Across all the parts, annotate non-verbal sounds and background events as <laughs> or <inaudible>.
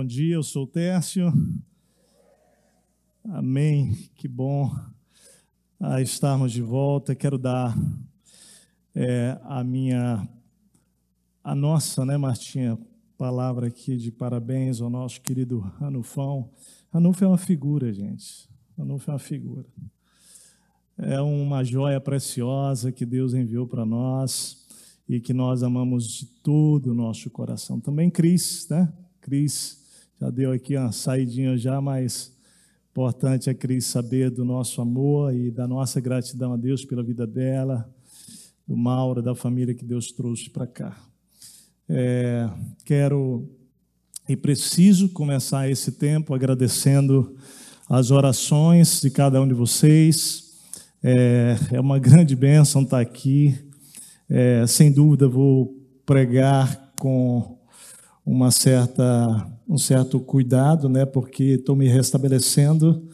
Bom dia, eu sou o Tércio. Amém, que bom ah, estarmos de volta. Quero dar é, a minha, a nossa, né, Martinha, palavra aqui de parabéns ao nosso querido Ranufão. Ranulfo é uma figura, gente. Ranulfo é uma figura. É uma joia preciosa que Deus enviou para nós e que nós amamos de todo o nosso coração. Também Cris, né? Cris já deu aqui uma saidinha já, mas importante é Cris saber do nosso amor e da nossa gratidão a Deus pela vida dela, do Mauro, da família que Deus trouxe para cá. É, quero e preciso começar esse tempo agradecendo as orações de cada um de vocês. É, é uma grande bênção estar aqui. É, sem dúvida, vou pregar com uma certa, um certo cuidado, né, porque estou me restabelecendo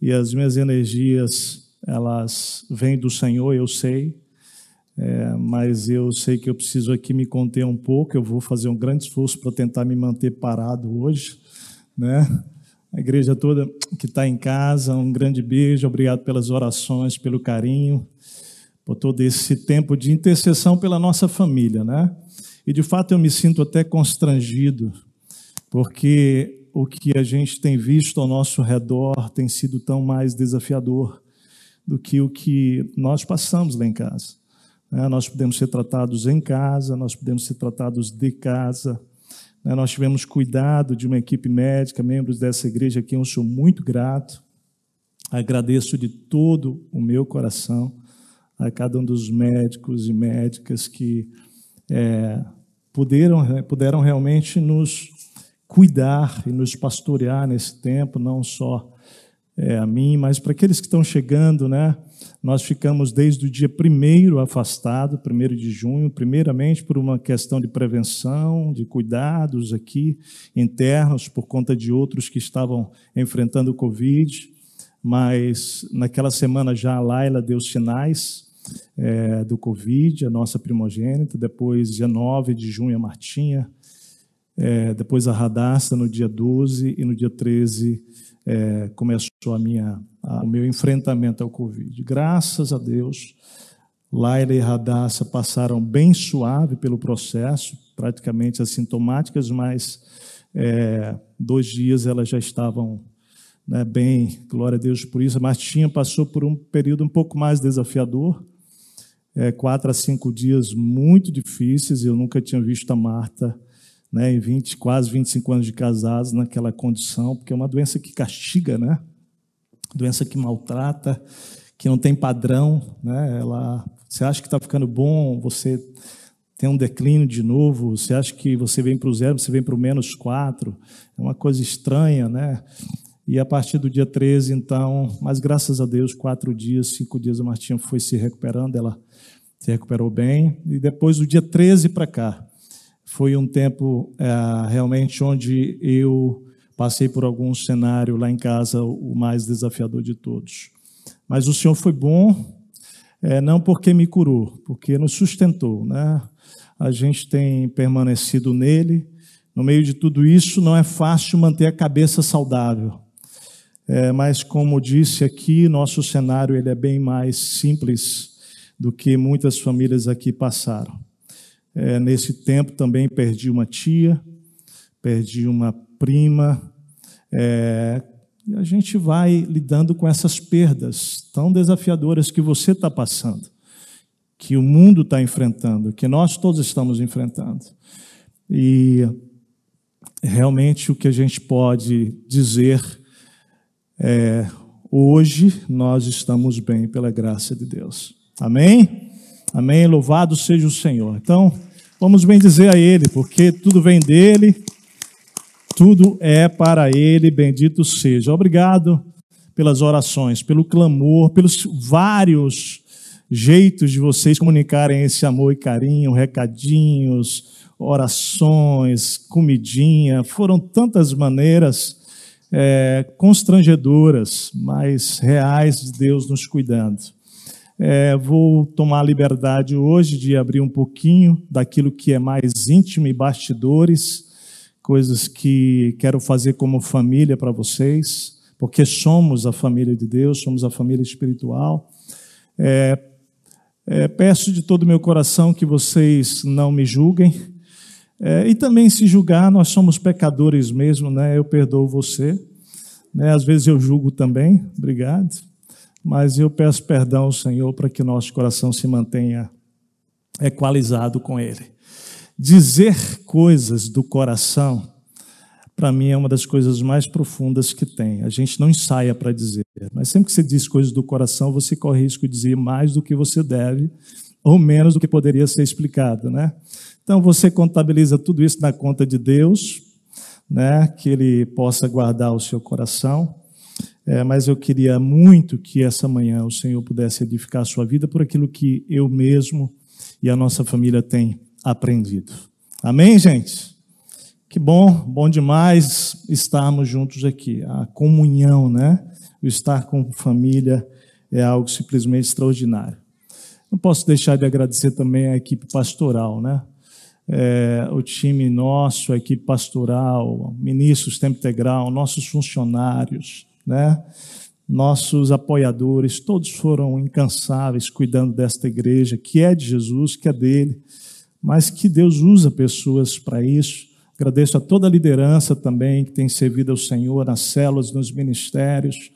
e as minhas energias elas vêm do Senhor, eu sei, é, mas eu sei que eu preciso aqui me conter um pouco. Eu vou fazer um grande esforço para tentar me manter parado hoje, né? A igreja toda que está em casa, um grande beijo, obrigado pelas orações, pelo carinho, por todo esse tempo de intercessão pela nossa família, né? E de fato eu me sinto até constrangido, porque o que a gente tem visto ao nosso redor tem sido tão mais desafiador do que o que nós passamos lá em casa. Né? Nós podemos ser tratados em casa, nós podemos ser tratados de casa. Né? Nós tivemos cuidado de uma equipe médica, membros dessa igreja, a quem eu sou muito grato. Agradeço de todo o meu coração a cada um dos médicos e médicas que é, puderam, puderam realmente nos cuidar e nos pastorear nesse tempo, não só é, a mim, mas para aqueles que estão chegando, né? Nós ficamos desde o dia primeiro afastado, primeiro de junho, primeiramente por uma questão de prevenção, de cuidados aqui internos, por conta de outros que estavam enfrentando o Covid, mas naquela semana já a Laila deu sinais é, do Covid, a nossa primogênita, depois, dia 9 de junho, a Martinha, é, depois a Radassa no dia 12 e no dia 13 é, começou a minha, a, o meu enfrentamento ao Covid. Graças a Deus, Laila e Radassa passaram bem suave pelo processo, praticamente assintomáticas, mas é, dois dias elas já estavam né, bem, glória a Deus por isso. A Martinha passou por um período um pouco mais desafiador, é, quatro a cinco dias muito difíceis. Eu nunca tinha visto a Marta, né, em 20, quase 25 anos de casados, naquela condição, porque é uma doença que castiga, né? Doença que maltrata, que não tem padrão, né? Ela, você acha que está ficando bom, você tem um declínio de novo, você acha que você vem para o zero, você vem para o menos quatro, é uma coisa estranha, né? E a partir do dia 13, então, mas graças a Deus, quatro dias, cinco dias a Martinha foi se recuperando, ela se recuperou bem. E depois do dia 13 para cá, foi um tempo é, realmente onde eu passei por algum cenário lá em casa, o mais desafiador de todos. Mas o Senhor foi bom, é, não porque me curou, porque nos sustentou. Né? A gente tem permanecido nele. No meio de tudo isso, não é fácil manter a cabeça saudável. É, mas, como disse aqui, nosso cenário ele é bem mais simples do que muitas famílias aqui passaram. É, nesse tempo também perdi uma tia, perdi uma prima. É, e a gente vai lidando com essas perdas tão desafiadoras que você está passando, que o mundo está enfrentando, que nós todos estamos enfrentando. E realmente o que a gente pode dizer é: hoje nós estamos bem pela graça de Deus. Amém? Amém. Louvado seja o Senhor. Então, vamos bem dizer a Ele, porque tudo vem dele, tudo é para Ele, bendito seja. Obrigado pelas orações, pelo clamor, pelos vários jeitos de vocês comunicarem esse amor e carinho, recadinhos, orações, comidinha, foram tantas maneiras é, constrangedoras, mas reais de Deus nos cuidando. É, vou tomar a liberdade hoje de abrir um pouquinho daquilo que é mais íntimo e bastidores coisas que quero fazer como família para vocês, porque somos a família de Deus, somos a família espiritual. É, é, peço de todo o meu coração que vocês não me julguem. É, e também, se julgar, nós somos pecadores mesmo, né? Eu perdoo você. Né? Às vezes eu julgo também, obrigado. Mas eu peço perdão ao Senhor para que nosso coração se mantenha equalizado com Ele. Dizer coisas do coração, para mim, é uma das coisas mais profundas que tem. A gente não ensaia para dizer, mas sempre que você diz coisas do coração, você corre risco de dizer mais do que você deve ou menos do que poderia ser explicado, né? Então você contabiliza tudo isso na conta de Deus, né? Que Ele possa guardar o seu coração. É, mas eu queria muito que essa manhã o Senhor pudesse edificar a sua vida por aquilo que eu mesmo e a nossa família tem aprendido. Amém, gente? Que bom, bom demais estarmos juntos aqui. A comunhão, né? O estar com família é algo simplesmente extraordinário. Não posso deixar de agradecer também a equipe pastoral, né? É, o time nosso, a equipe pastoral, ministros tempo integral, nossos funcionários, né? nossos apoiadores, todos foram incansáveis cuidando desta igreja, que é de Jesus, que é dele, mas que Deus usa pessoas para isso. Agradeço a toda a liderança também que tem servido ao Senhor nas células, nos ministérios,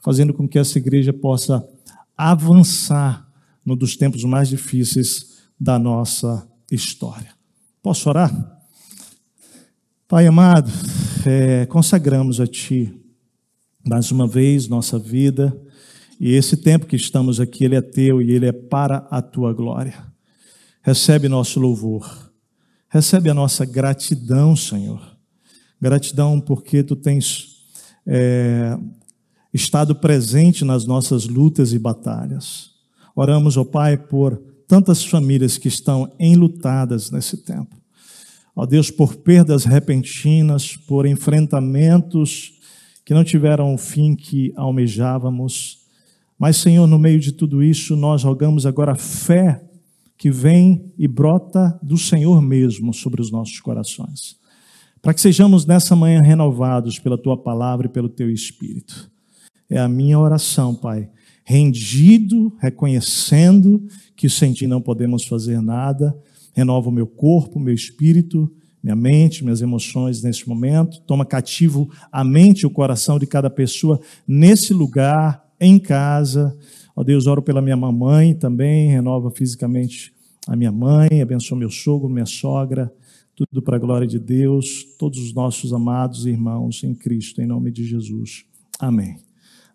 fazendo com que essa igreja possa avançar no dos tempos mais difíceis da nossa história. Posso orar? Pai amado, é, consagramos a Ti mais uma vez nossa vida e esse tempo que estamos aqui, ele é teu e ele é para a tua glória. Recebe nosso louvor, recebe a nossa gratidão, Senhor. Gratidão porque tu tens é, estado presente nas nossas lutas e batalhas. Oramos, ó oh Pai, por tantas famílias que estão enlutadas nesse tempo. Ó Deus, por perdas repentinas, por enfrentamentos que não tiveram o fim que almejávamos. Mas, Senhor, no meio de tudo isso, nós rogamos agora fé que vem e brota do Senhor mesmo sobre os nossos corações. Para que sejamos nessa manhã renovados pela tua palavra e pelo teu espírito. É a minha oração, Pai, rendido, reconhecendo que sem ti não podemos fazer nada. Renova o meu corpo, o meu espírito minha mente, minhas emoções nesse momento, toma cativo a mente e o coração de cada pessoa nesse lugar, em casa. Ó Deus, oro pela minha mamãe também, renova fisicamente a minha mãe, abençoa meu sogro, minha sogra, tudo para a glória de Deus, todos os nossos amados irmãos em Cristo, em nome de Jesus. Amém.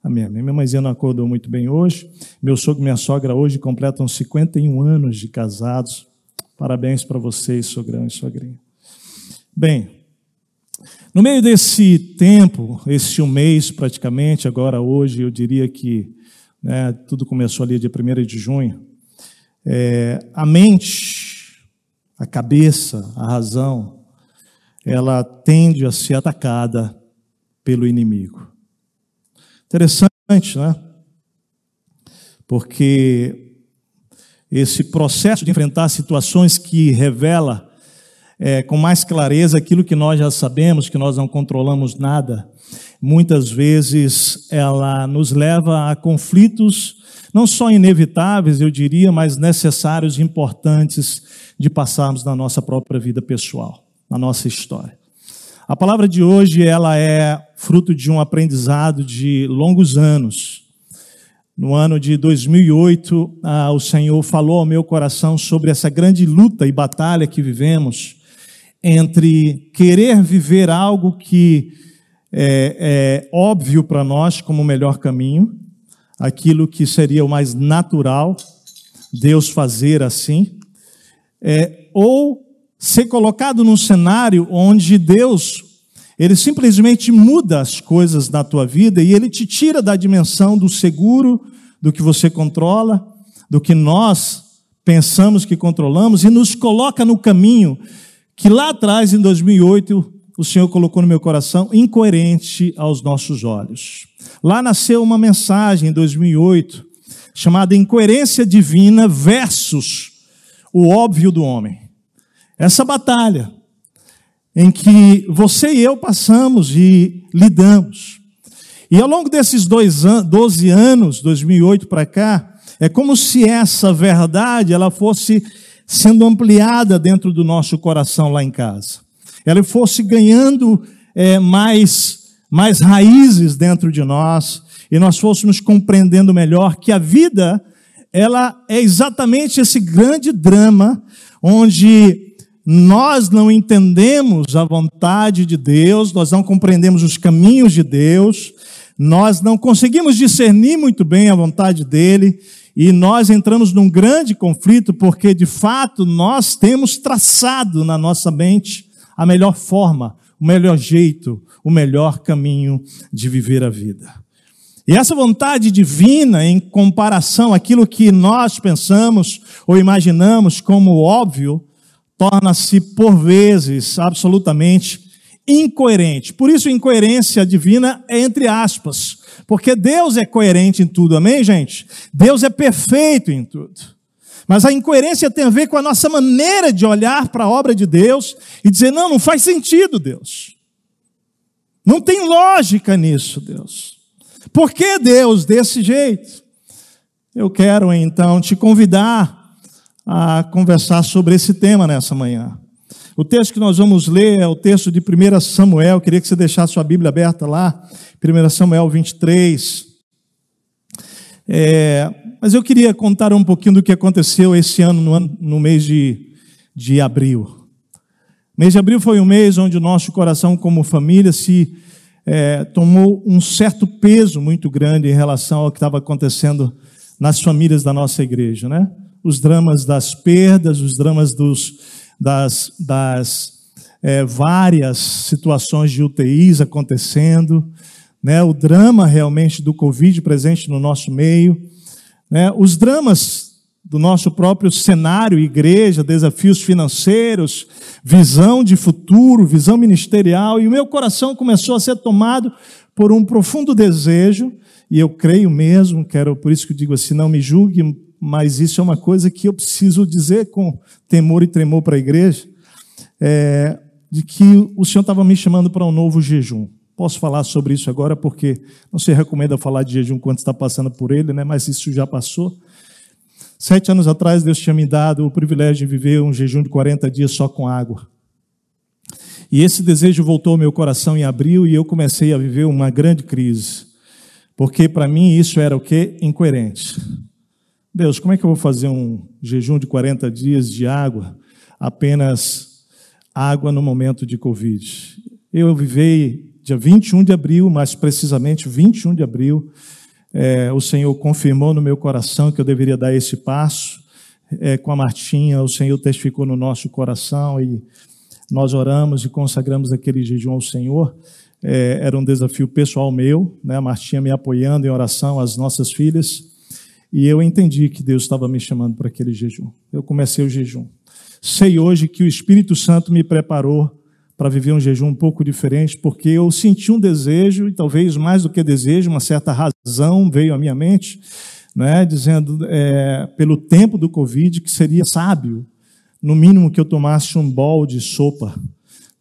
Amém, amém. Minha mãezinha não acordou muito bem hoje. Meu sogro e minha sogra hoje completam 51 anos de casados. Parabéns para vocês, sogrão e sogrinha. Bem, no meio desse tempo, esse um mês praticamente, agora hoje, eu diria que né, tudo começou ali dia 1 de junho, é, a mente, a cabeça, a razão, ela tende a ser atacada pelo inimigo. Interessante, né? Porque esse processo de enfrentar situações que revela é, com mais clareza aquilo que nós já sabemos, que nós não controlamos nada. Muitas vezes ela nos leva a conflitos, não só inevitáveis, eu diria, mas necessários e importantes de passarmos na nossa própria vida pessoal, na nossa história. A palavra de hoje ela é fruto de um aprendizado de longos anos. No ano de 2008, ah, o Senhor falou ao meu coração sobre essa grande luta e batalha que vivemos entre querer viver algo que é, é óbvio para nós como o melhor caminho, aquilo que seria o mais natural Deus fazer assim, é, ou ser colocado num cenário onde Deus ele simplesmente muda as coisas na tua vida e ele te tira da dimensão do seguro, do que você controla, do que nós pensamos que controlamos e nos coloca no caminho que lá atrás, em 2008, o Senhor colocou no meu coração, incoerente aos nossos olhos. Lá nasceu uma mensagem em 2008, chamada Incoerência Divina versus o óbvio do homem. Essa batalha em que você e eu passamos e lidamos. E ao longo desses dois an 12 anos, 2008 para cá, é como se essa verdade ela fosse sendo ampliada dentro do nosso coração lá em casa. Ela fosse ganhando é, mais, mais raízes dentro de nós e nós fôssemos compreendendo melhor que a vida ela é exatamente esse grande drama onde nós não entendemos a vontade de Deus, nós não compreendemos os caminhos de Deus, nós não conseguimos discernir muito bem a vontade dele e nós entramos num grande conflito porque de fato nós temos traçado na nossa mente a melhor forma, o melhor jeito, o melhor caminho de viver a vida. E essa vontade divina, em comparação àquilo que nós pensamos ou imaginamos como óbvio, torna-se, por vezes, absolutamente incoerente. Por isso, incoerência divina é entre aspas, porque Deus é coerente em tudo, amém, gente? Deus é perfeito em tudo. Mas a incoerência tem a ver com a nossa maneira de olhar para a obra de Deus e dizer: não, não faz sentido, Deus. Não tem lógica nisso, Deus. Por que Deus desse jeito? Eu quero então te convidar a conversar sobre esse tema nessa manhã. O texto que nós vamos ler é o texto de 1 Samuel. Eu queria que você deixasse sua Bíblia aberta lá, 1 Samuel 23. É, mas eu queria contar um pouquinho do que aconteceu esse ano, no, ano, no mês de, de abril. O mês de abril foi um mês onde o nosso coração, como família, se é, tomou um certo peso muito grande em relação ao que estava acontecendo nas famílias da nossa igreja, né? Os dramas das perdas, os dramas dos, das, das é, várias situações de UTIs acontecendo, né? O drama realmente do Covid presente no nosso meio, né? Os dramas do nosso próprio cenário, igreja, desafios financeiros, visão de futuro, visão ministerial, e o meu coração começou a ser tomado por um profundo desejo, e eu creio mesmo, quero, por isso que eu digo assim, não me julgue, mas isso é uma coisa que eu preciso dizer com temor e tremor para a igreja, é, de que o Senhor estava me chamando para um novo jejum. Posso falar sobre isso agora, porque não se recomenda falar de jejum quando está passando por ele, né? mas isso já passou. Sete anos atrás, Deus tinha me dado o privilégio de viver um jejum de 40 dias só com água. E esse desejo voltou ao meu coração em abril e eu comecei a viver uma grande crise. Porque para mim isso era o quê? Incoerente. Deus, como é que eu vou fazer um jejum de 40 dias de água, apenas água no momento de Covid? Eu vivei dia 21 de abril, mais precisamente 21 de abril, é, o Senhor confirmou no meu coração que eu deveria dar esse passo. É, com a Martinha, o Senhor testificou no nosso coração e nós oramos e consagramos aquele jejum ao Senhor. É, era um desafio pessoal meu, né? a Martinha me apoiando em oração, as nossas filhas, e eu entendi que Deus estava me chamando para aquele jejum. Eu comecei o jejum. Sei hoje que o Espírito Santo me preparou para viver um jejum um pouco diferente, porque eu senti um desejo, e talvez mais do que desejo, uma certa razão veio à minha mente, né, dizendo, é, pelo tempo do Covid, que seria sábio, no mínimo, que eu tomasse um bol de sopa,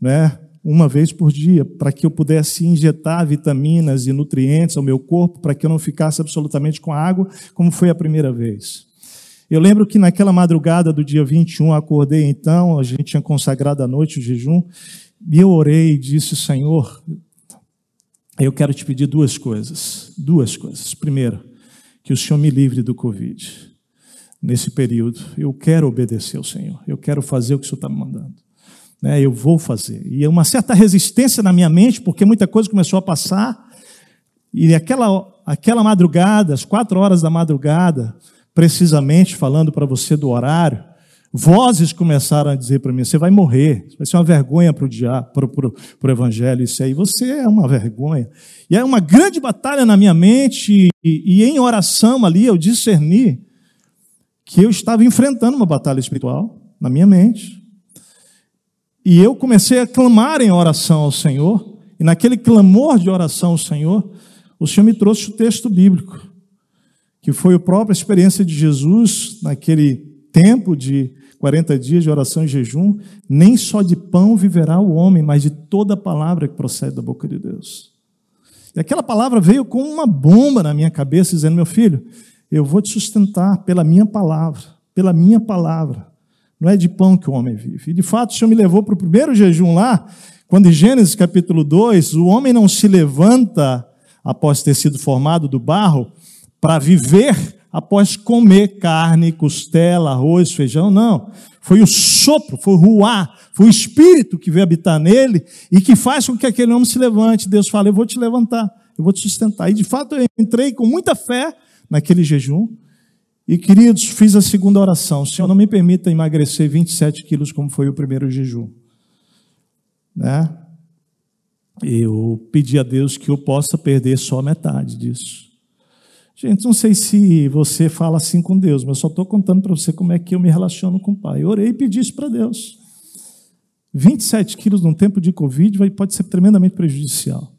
né, uma vez por dia, para que eu pudesse injetar vitaminas e nutrientes ao meu corpo, para que eu não ficasse absolutamente com água, como foi a primeira vez. Eu lembro que naquela madrugada do dia 21, acordei então, a gente tinha consagrado a noite o jejum, e eu orei e disse, Senhor, eu quero te pedir duas coisas. Duas coisas. Primeiro, que o Senhor me livre do Covid. Nesse período, eu quero obedecer ao Senhor. Eu quero fazer o que o Senhor está me mandando. Né, eu vou fazer. E uma certa resistência na minha mente, porque muita coisa começou a passar. E aquela, aquela madrugada, às quatro horas da madrugada, precisamente falando para você do horário, Vozes começaram a dizer para mim: você vai morrer, vai ser uma vergonha para o evangelho, isso aí, você é uma vergonha. E é uma grande batalha na minha mente, e, e em oração ali eu discerni que eu estava enfrentando uma batalha espiritual na minha mente. E eu comecei a clamar em oração ao Senhor, e naquele clamor de oração ao Senhor, o Senhor me trouxe o texto bíblico, que foi a própria experiência de Jesus naquele tempo de 40 dias de oração e jejum, nem só de pão viverá o homem, mas de toda palavra que procede da boca de Deus. E aquela palavra veio com uma bomba na minha cabeça, dizendo: Meu filho, eu vou te sustentar pela minha palavra, pela minha palavra. Não é de pão que o homem vive. E de fato, o Senhor me levou para o primeiro jejum lá, quando em Gênesis capítulo 2, o homem não se levanta após ter sido formado do barro para viver após comer carne, costela, arroz, feijão, não. Foi o sopro, foi o ruá, foi o espírito que veio habitar nele e que faz com que aquele homem se levante. Deus fala: Eu vou te levantar, eu vou te sustentar. E de fato eu entrei com muita fé naquele jejum. E queridos, fiz a segunda oração: Senhor, não me permita emagrecer 27 quilos como foi o primeiro jejum. Né? Eu pedi a Deus que eu possa perder só metade disso. Gente, não sei se você fala assim com Deus, mas eu só estou contando para você como é que eu me relaciono com o Pai. Eu orei e pedi isso para Deus. 27 quilos num tempo de Covid pode ser tremendamente prejudicial.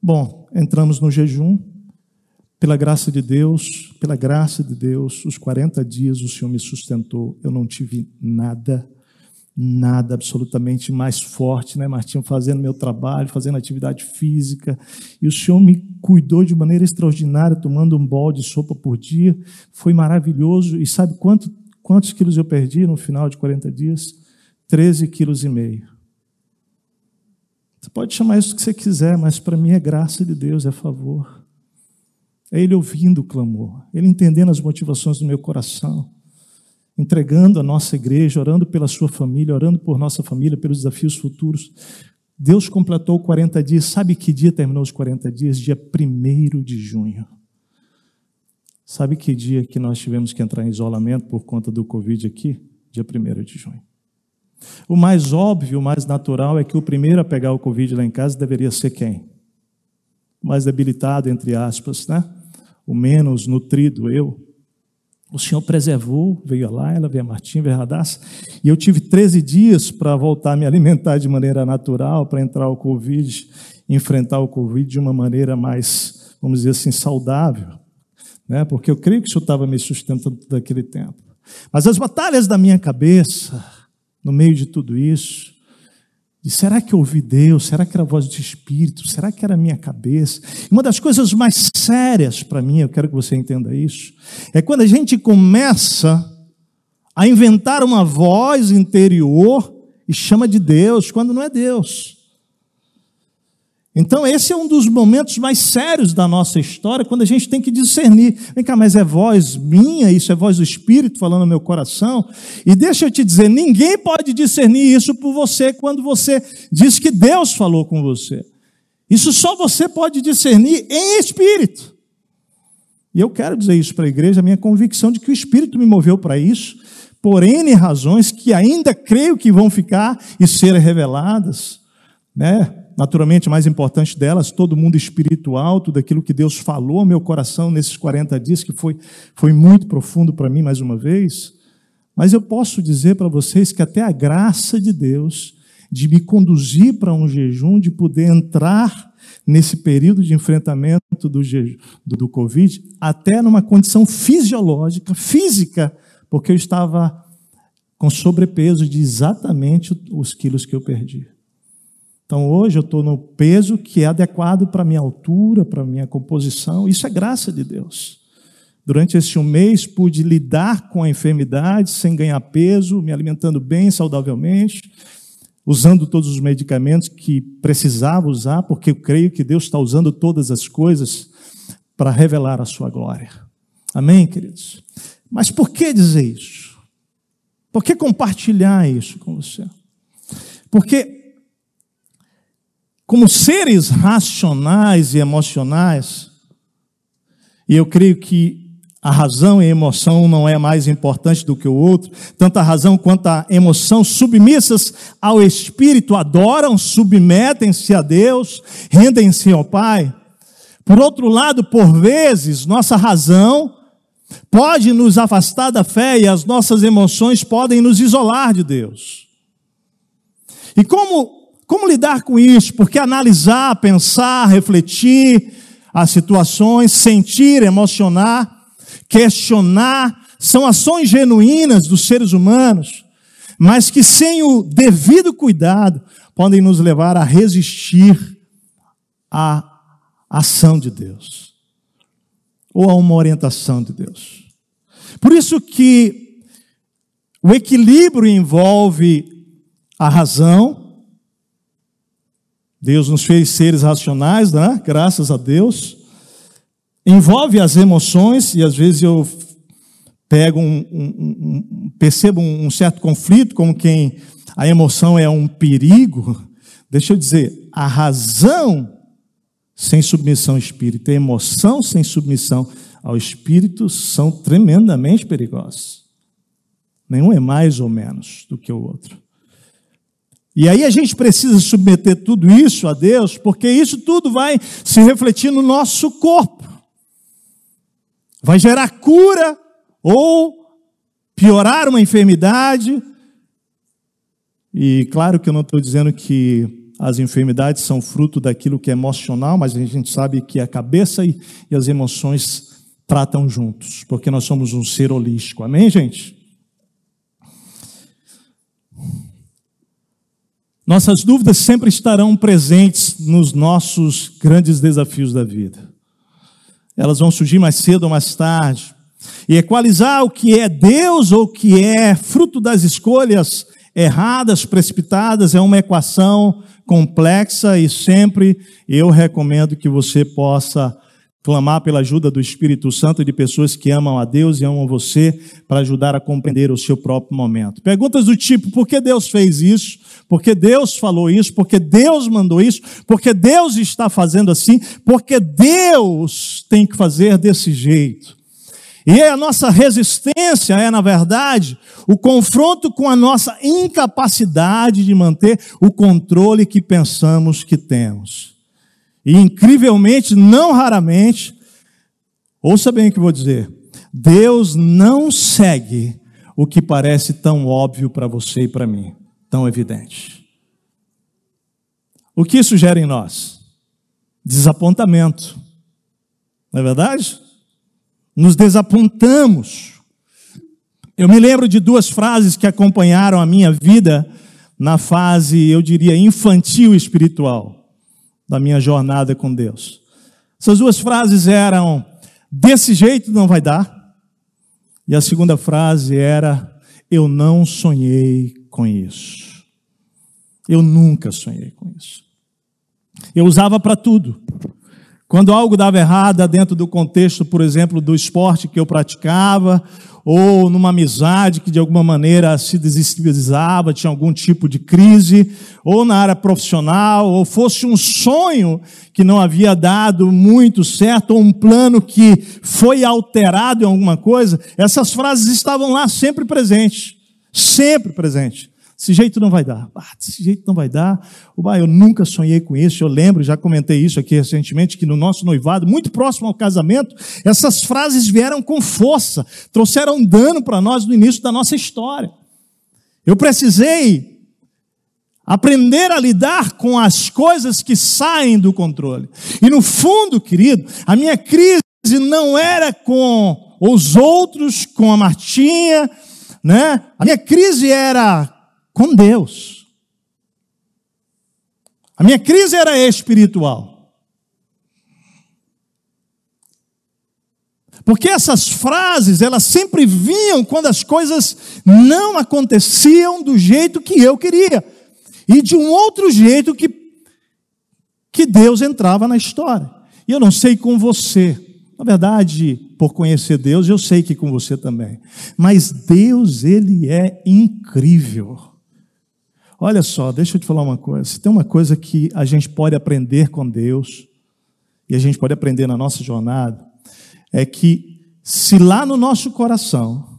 Bom, entramos no jejum. Pela graça de Deus, pela graça de Deus, os 40 dias o Senhor me sustentou. Eu não tive nada nada absolutamente mais forte, né, Martinho, fazendo meu trabalho, fazendo atividade física, e o Senhor me cuidou de maneira extraordinária, tomando um bol de sopa por dia, foi maravilhoso, e sabe quanto, quantos quilos eu perdi no final de 40 dias? 13 quilos e meio. Você pode chamar isso que você quiser, mas para mim é graça de Deus, é favor. É Ele ouvindo o clamor, Ele entendendo as motivações do meu coração, entregando a nossa igreja, orando pela sua família, orando por nossa família, pelos desafios futuros. Deus completou 40 dias. Sabe que dia terminou os 40 dias? Dia 1 de junho. Sabe que dia que nós tivemos que entrar em isolamento por conta do Covid aqui? Dia 1 de junho. O mais óbvio, o mais natural é que o primeiro a pegar o Covid lá em casa deveria ser quem? O mais debilitado, entre aspas, né? O menos nutrido, eu. O Senhor preservou, veio a Laila, veio a Martim, veio a Radassa, e eu tive 13 dias para voltar a me alimentar de maneira natural, para entrar o Covid, enfrentar o Covid de uma maneira mais, vamos dizer assim, saudável, né? porque eu creio que o Senhor estava me sustentando daquele tempo. Mas as batalhas da minha cabeça, no meio de tudo isso, e será que eu ouvi Deus? Será que era a voz do Espírito? Será que era a minha cabeça? Uma das coisas mais sérias para mim, eu quero que você entenda isso, é quando a gente começa a inventar uma voz interior e chama de Deus, quando não é Deus. Então, esse é um dos momentos mais sérios da nossa história, quando a gente tem que discernir. Vem cá, mas é voz minha, isso é voz do Espírito falando no meu coração. E deixa eu te dizer: ninguém pode discernir isso por você quando você diz que Deus falou com você. Isso só você pode discernir em espírito. E eu quero dizer isso para a igreja, a minha convicção de que o Espírito me moveu para isso, por N razões que ainda creio que vão ficar e serem reveladas. Né? Naturalmente, a mais importante delas, todo mundo espiritual, tudo aquilo que Deus falou ao meu coração nesses 40 dias, que foi, foi muito profundo para mim mais uma vez. Mas eu posso dizer para vocês que até a graça de Deus de me conduzir para um jejum, de poder entrar nesse período de enfrentamento do, do, do Covid, até numa condição fisiológica, física, porque eu estava com sobrepeso de exatamente os quilos que eu perdi. Então hoje eu estou no peso que é adequado para minha altura, para minha composição. Isso é graça de Deus. Durante este um mês pude lidar com a enfermidade sem ganhar peso, me alimentando bem, saudavelmente, usando todos os medicamentos que precisava usar, porque eu creio que Deus está usando todas as coisas para revelar a sua glória. Amém, queridos? Mas por que dizer isso? Por que compartilhar isso com você? Porque como seres racionais e emocionais, e eu creio que a razão e a emoção não é mais importante do que o outro, tanto a razão quanto a emoção, submissas ao Espírito, adoram, submetem-se a Deus, rendem-se ao Pai. Por outro lado, por vezes, nossa razão pode nos afastar da fé e as nossas emoções podem nos isolar de Deus. E como como lidar com isso? Porque analisar, pensar, refletir as situações, sentir, emocionar, questionar, são ações genuínas dos seres humanos, mas que sem o devido cuidado podem nos levar a resistir à ação de Deus ou a uma orientação de Deus. Por isso que o equilíbrio envolve a razão. Deus nos fez seres racionais, né? Graças a Deus. Envolve as emoções e às vezes eu pego um, um, um percebo um certo conflito, como quem a emoção é um perigo. <laughs> Deixa eu dizer, a razão sem submissão ao espírito, a emoção sem submissão ao espírito são tremendamente perigosos. Nenhum é mais ou menos do que o outro. E aí a gente precisa submeter tudo isso a Deus, porque isso tudo vai se refletir no nosso corpo. Vai gerar cura ou piorar uma enfermidade. E claro que eu não estou dizendo que as enfermidades são fruto daquilo que é emocional, mas a gente sabe que a cabeça e, e as emoções tratam juntos, porque nós somos um ser holístico. Amém, gente? Nossas dúvidas sempre estarão presentes nos nossos grandes desafios da vida. Elas vão surgir mais cedo ou mais tarde. E equalizar o que é Deus ou o que é fruto das escolhas erradas, precipitadas, é uma equação complexa e sempre eu recomendo que você possa clamar pela ajuda do Espírito Santo de pessoas que amam a Deus e amam você para ajudar a compreender o seu próprio momento. Perguntas do tipo: por que Deus fez isso? Por que Deus falou isso? Por que Deus mandou isso? Por que Deus está fazendo assim? Porque Deus tem que fazer desse jeito. E a nossa resistência é, na verdade, o confronto com a nossa incapacidade de manter o controle que pensamos que temos. E incrivelmente, não raramente, ouça bem o que vou dizer: Deus não segue o que parece tão óbvio para você e para mim, tão evidente. O que isso gera em nós? Desapontamento. Não é verdade? Nos desapontamos. Eu me lembro de duas frases que acompanharam a minha vida na fase, eu diria, infantil espiritual da minha jornada com Deus. Essas duas frases eram: desse jeito não vai dar. E a segunda frase era: eu não sonhei com isso. Eu nunca sonhei com isso. Eu usava para tudo. Quando algo dava errado dentro do contexto, por exemplo, do esporte que eu praticava, ou numa amizade que de alguma maneira se desestabilizava, tinha algum tipo de crise, ou na área profissional, ou fosse um sonho que não havia dado muito certo, ou um plano que foi alterado em alguma coisa, essas frases estavam lá sempre presentes, sempre presentes. Desse jeito não vai dar. Ah, desse jeito não vai dar. eu nunca sonhei com isso. Eu lembro, já comentei isso aqui recentemente, que no nosso noivado, muito próximo ao casamento, essas frases vieram com força, trouxeram dano para nós no início da nossa história. Eu precisei aprender a lidar com as coisas que saem do controle. E no fundo, querido, a minha crise não era com os outros, com a Martinha, né? A minha crise era com Deus. A minha crise era espiritual. Porque essas frases, elas sempre vinham quando as coisas não aconteciam do jeito que eu queria. E de um outro jeito que, que Deus entrava na história. E eu não sei com você. Na verdade, por conhecer Deus, eu sei que com você também. Mas Deus, Ele é incrível. Olha só, deixa eu te falar uma coisa. Se tem uma coisa que a gente pode aprender com Deus, e a gente pode aprender na nossa jornada, é que se lá no nosso coração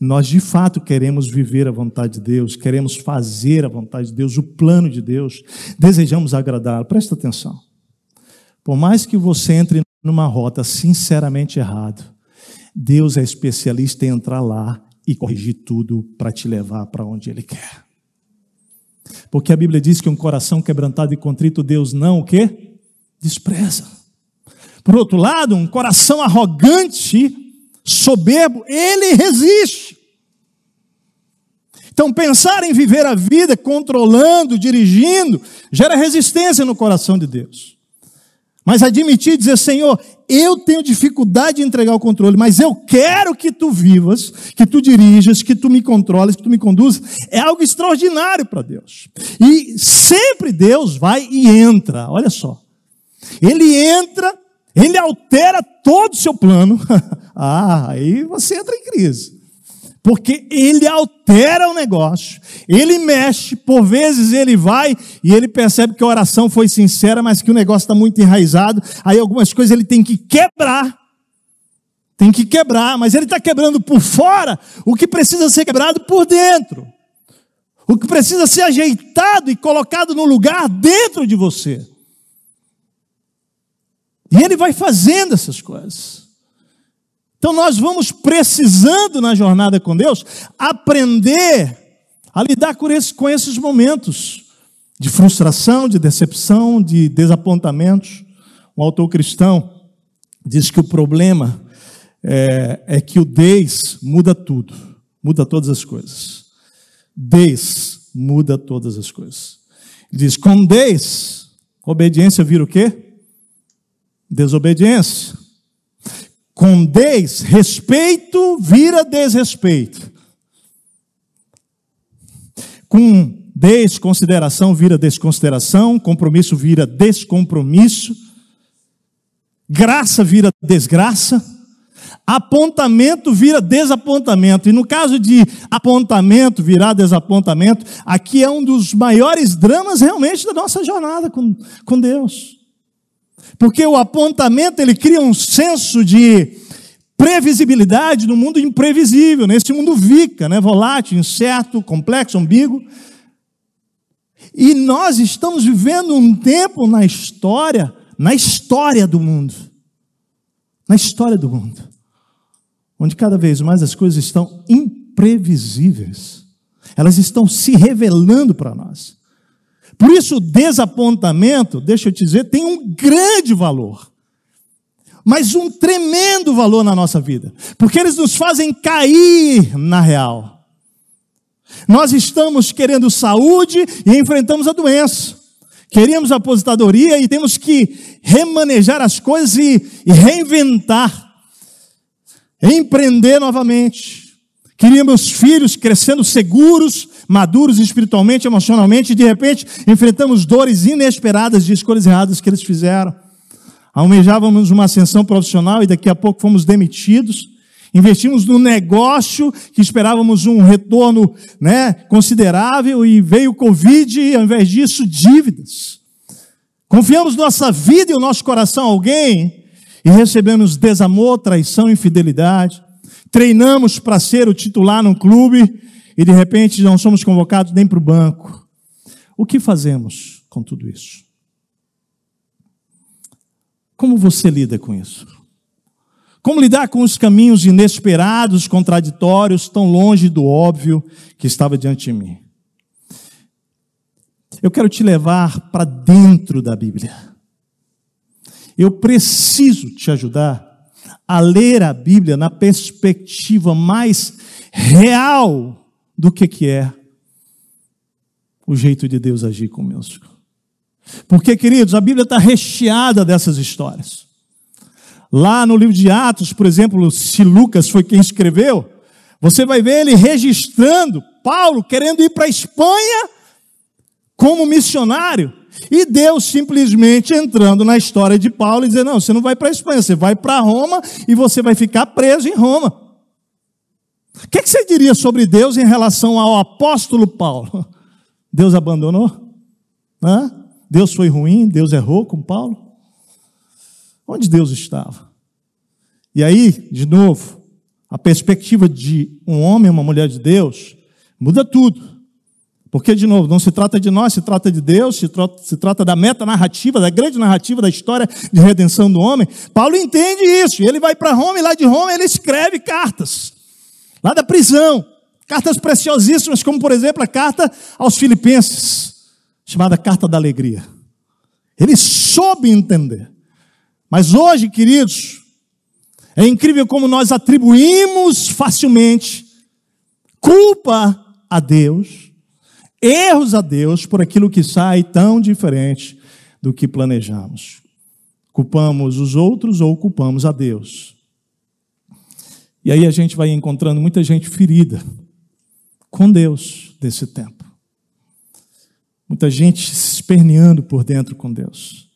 nós de fato queremos viver a vontade de Deus, queremos fazer a vontade de Deus, o plano de Deus, desejamos agradá-lo, presta atenção. Por mais que você entre numa rota sinceramente errado, Deus é especialista em entrar lá e corrigir tudo para te levar para onde Ele quer. Porque a Bíblia diz que um coração quebrantado e contrito Deus não o quê? Despreza. Por outro lado, um coração arrogante, soberbo, ele resiste. Então, pensar em viver a vida controlando, dirigindo, gera resistência no coração de Deus. Mas admitir e dizer, Senhor, eu tenho dificuldade de entregar o controle, mas eu quero que tu vivas, que tu dirijas, que tu me controles, que tu me conduzas, é algo extraordinário para Deus. E sempre Deus vai e entra, olha só. Ele entra, ele altera todo o seu plano. <laughs> ah, aí você entra em crise. Porque ele altera o negócio, ele mexe, por vezes ele vai e ele percebe que a oração foi sincera, mas que o negócio está muito enraizado, aí algumas coisas ele tem que quebrar, tem que quebrar, mas ele está quebrando por fora o que precisa ser quebrado por dentro, o que precisa ser ajeitado e colocado no lugar dentro de você. E ele vai fazendo essas coisas. Então nós vamos precisando na jornada com Deus aprender a lidar com, esse, com esses momentos de frustração, de decepção, de desapontamentos. Um autor cristão diz que o problema é, é que o Deus muda tudo, muda todas as coisas. Deus muda todas as coisas. Diz, com Deus, obediência vira o quê? Desobediência. Com desrespeito vira desrespeito. Com desconsideração vira desconsideração, compromisso vira descompromisso, graça vira desgraça, apontamento vira desapontamento. E no caso de apontamento virar desapontamento, aqui é um dos maiores dramas realmente da nossa jornada com, com Deus. Porque o apontamento ele cria um senso de previsibilidade no mundo imprevisível, nesse mundo vica, né? volátil, incerto, complexo, ambíguo. E nós estamos vivendo um tempo na história, na história do mundo, na história do mundo, onde cada vez mais as coisas estão imprevisíveis, elas estão se revelando para nós. Por isso, o desapontamento, deixa eu te dizer, tem um grande valor, mas um tremendo valor na nossa vida, porque eles nos fazem cair na real. Nós estamos querendo saúde e enfrentamos a doença. Queríamos aposentadoria e temos que remanejar as coisas e, e reinventar, empreender novamente. Queríamos filhos crescendo seguros, maduros espiritualmente, emocionalmente, e de repente enfrentamos dores inesperadas de escolhas erradas que eles fizeram. Almejávamos uma ascensão profissional e daqui a pouco fomos demitidos. Investimos no negócio que esperávamos um retorno né, considerável e veio o Covid e, ao invés disso, dívidas. Confiamos nossa vida e o nosso coração a alguém e recebemos desamor, traição, infidelidade. Treinamos para ser o titular num clube e de repente não somos convocados nem para o banco. O que fazemos com tudo isso? Como você lida com isso? Como lidar com os caminhos inesperados, contraditórios, tão longe do óbvio que estava diante de mim? Eu quero te levar para dentro da Bíblia. Eu preciso te ajudar a ler a Bíblia na perspectiva mais real do que, que é o jeito de Deus agir conosco. Porque, queridos, a Bíblia está recheada dessas histórias. Lá no livro de Atos, por exemplo, se Lucas foi quem escreveu, você vai ver ele registrando Paulo querendo ir para a Espanha como missionário. E Deus simplesmente entrando na história de Paulo e dizendo: Não, você não vai para a Espanha, você vai para Roma e você vai ficar preso em Roma. O que, que você diria sobre Deus em relação ao apóstolo Paulo? <laughs> Deus abandonou? Hã? Deus foi ruim? Deus errou com Paulo? Onde Deus estava? E aí, de novo, a perspectiva de um homem uma mulher de Deus muda tudo. Porque, de novo, não se trata de nós, se trata de Deus, se se trata da meta narrativa, da grande narrativa da história de redenção do homem. Paulo entende isso, ele vai para Roma, e lá de Roma ele escreve cartas lá da prisão. Cartas preciosíssimas, como por exemplo a carta aos Filipenses, chamada Carta da Alegria. Ele soube entender. Mas hoje, queridos, É incrível como nós atribuímos facilmente culpa a Deus, erros a Deus por aquilo que sai tão diferente do que planejamos. Culpamos os outros ou culpamos a Deus. E aí a gente vai encontrando muita gente ferida com Deus desse tempo. Muita gente se esperneando por dentro com Deus.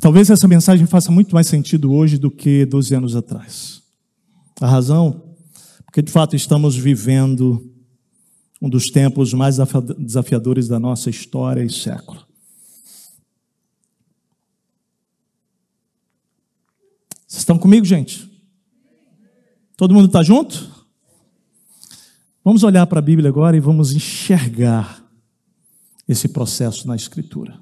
Talvez essa mensagem faça muito mais sentido hoje do que 12 anos atrás. A razão, porque de fato estamos vivendo um dos tempos mais desafiadores da nossa história e século. Vocês estão comigo, gente? Todo mundo está junto? Vamos olhar para a Bíblia agora e vamos enxergar esse processo na Escritura.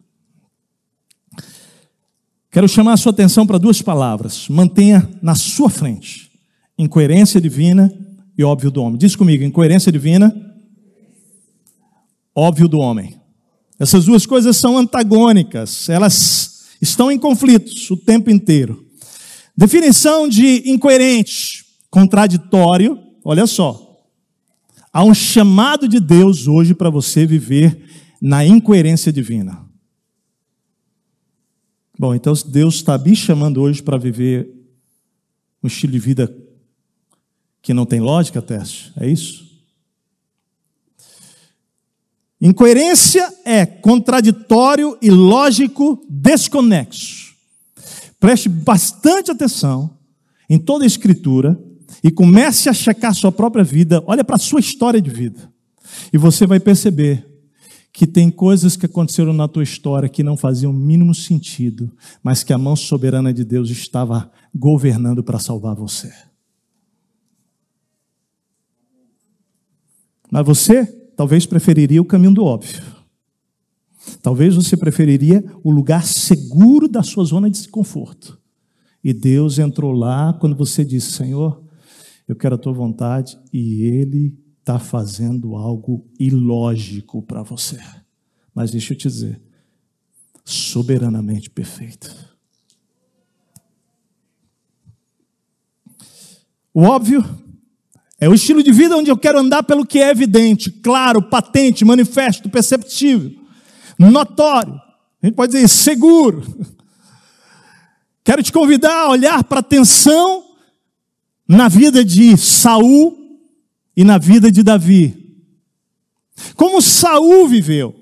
Quero chamar a sua atenção para duas palavras. Mantenha na sua frente incoerência divina e óbvio do homem. Diz comigo: incoerência divina, óbvio do homem. Essas duas coisas são antagônicas, elas estão em conflitos o tempo inteiro. Definição de incoerente contraditório, olha só. Há um chamado de Deus hoje para você viver na incoerência divina. Bom, então Deus está me chamando hoje para viver um estilo de vida que não tem lógica, teste? É isso? Incoerência é contraditório, ilógico, desconexo. Preste bastante atenção em toda a Escritura e comece a checar sua própria vida, olha para a sua história de vida. E você vai perceber que tem coisas que aconteceram na tua história que não faziam o mínimo sentido, mas que a mão soberana de Deus estava governando para salvar você. Mas você talvez preferiria o caminho do óbvio. Talvez você preferiria o lugar seguro da sua zona de conforto. E Deus entrou lá quando você disse: Senhor, eu quero a tua vontade, e Ele está fazendo algo ilógico para você. Mas deixa eu te dizer, soberanamente perfeito. O óbvio é o estilo de vida onde eu quero andar pelo que é evidente, claro, patente, manifesto, perceptível, notório. A gente pode dizer seguro. Quero te convidar a olhar para a tensão na vida de Saul e na vida de Davi. Como Saul viveu.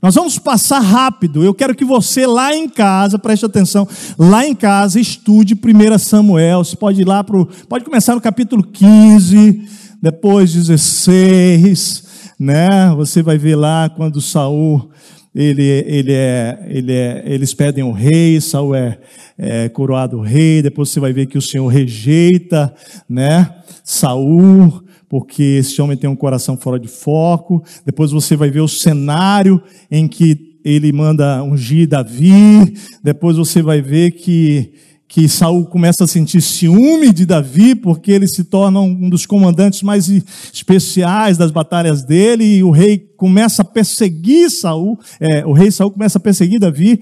Nós vamos passar rápido. Eu quero que você lá em casa, preste atenção, lá em casa estude 1 Samuel. Você pode ir lá pro, pode começar no capítulo 15, depois 16, né? Você vai ver lá quando Saul ele, ele é, ele é, eles pedem um rei, Saul é, é coroado rei, depois você vai ver que o Senhor rejeita, né, Saul, porque esse homem tem um coração fora de foco, depois você vai ver o cenário em que ele manda ungir Davi, depois você vai ver que que Saul começa a sentir ciúme de Davi, porque ele se torna um dos comandantes mais especiais das batalhas dele, e o rei começa a perseguir Saul, é, o rei Saul começa a perseguir Davi,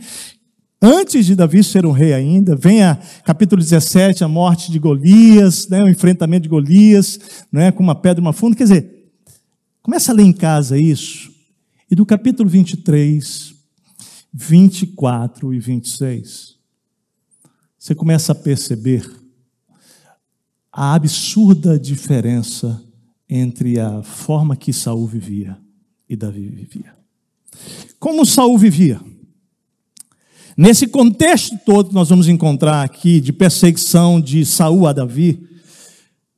antes de Davi ser um rei ainda, vem a capítulo 17, a morte de Golias, né, o enfrentamento de Golias, né, com uma pedra e uma funda, quer dizer, começa a ler em casa isso, e do capítulo 23, 24 e 26, você começa a perceber a absurda diferença entre a forma que Saul vivia e Davi vivia. Como Saul vivia? Nesse contexto todo nós vamos encontrar aqui de perseguição de Saul a Davi,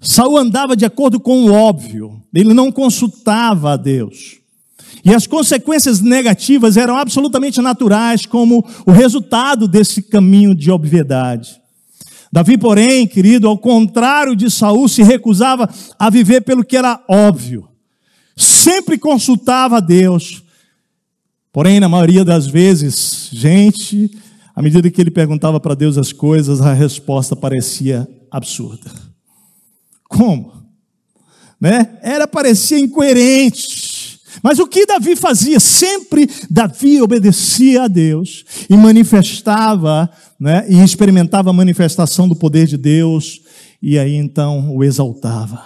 Saul andava de acordo com o óbvio, ele não consultava a Deus. E as consequências negativas eram absolutamente naturais, como o resultado desse caminho de obviedade. Davi, porém, querido, ao contrário de Saul, se recusava a viver pelo que era óbvio. Sempre consultava a Deus. Porém, na maioria das vezes, gente, à medida que ele perguntava para Deus as coisas, a resposta parecia absurda. Como? Né? Era parecia incoerente. Mas o que Davi fazia? Sempre Davi obedecia a Deus e manifestava né, e experimentava a manifestação do poder de Deus, e aí então o exaltava.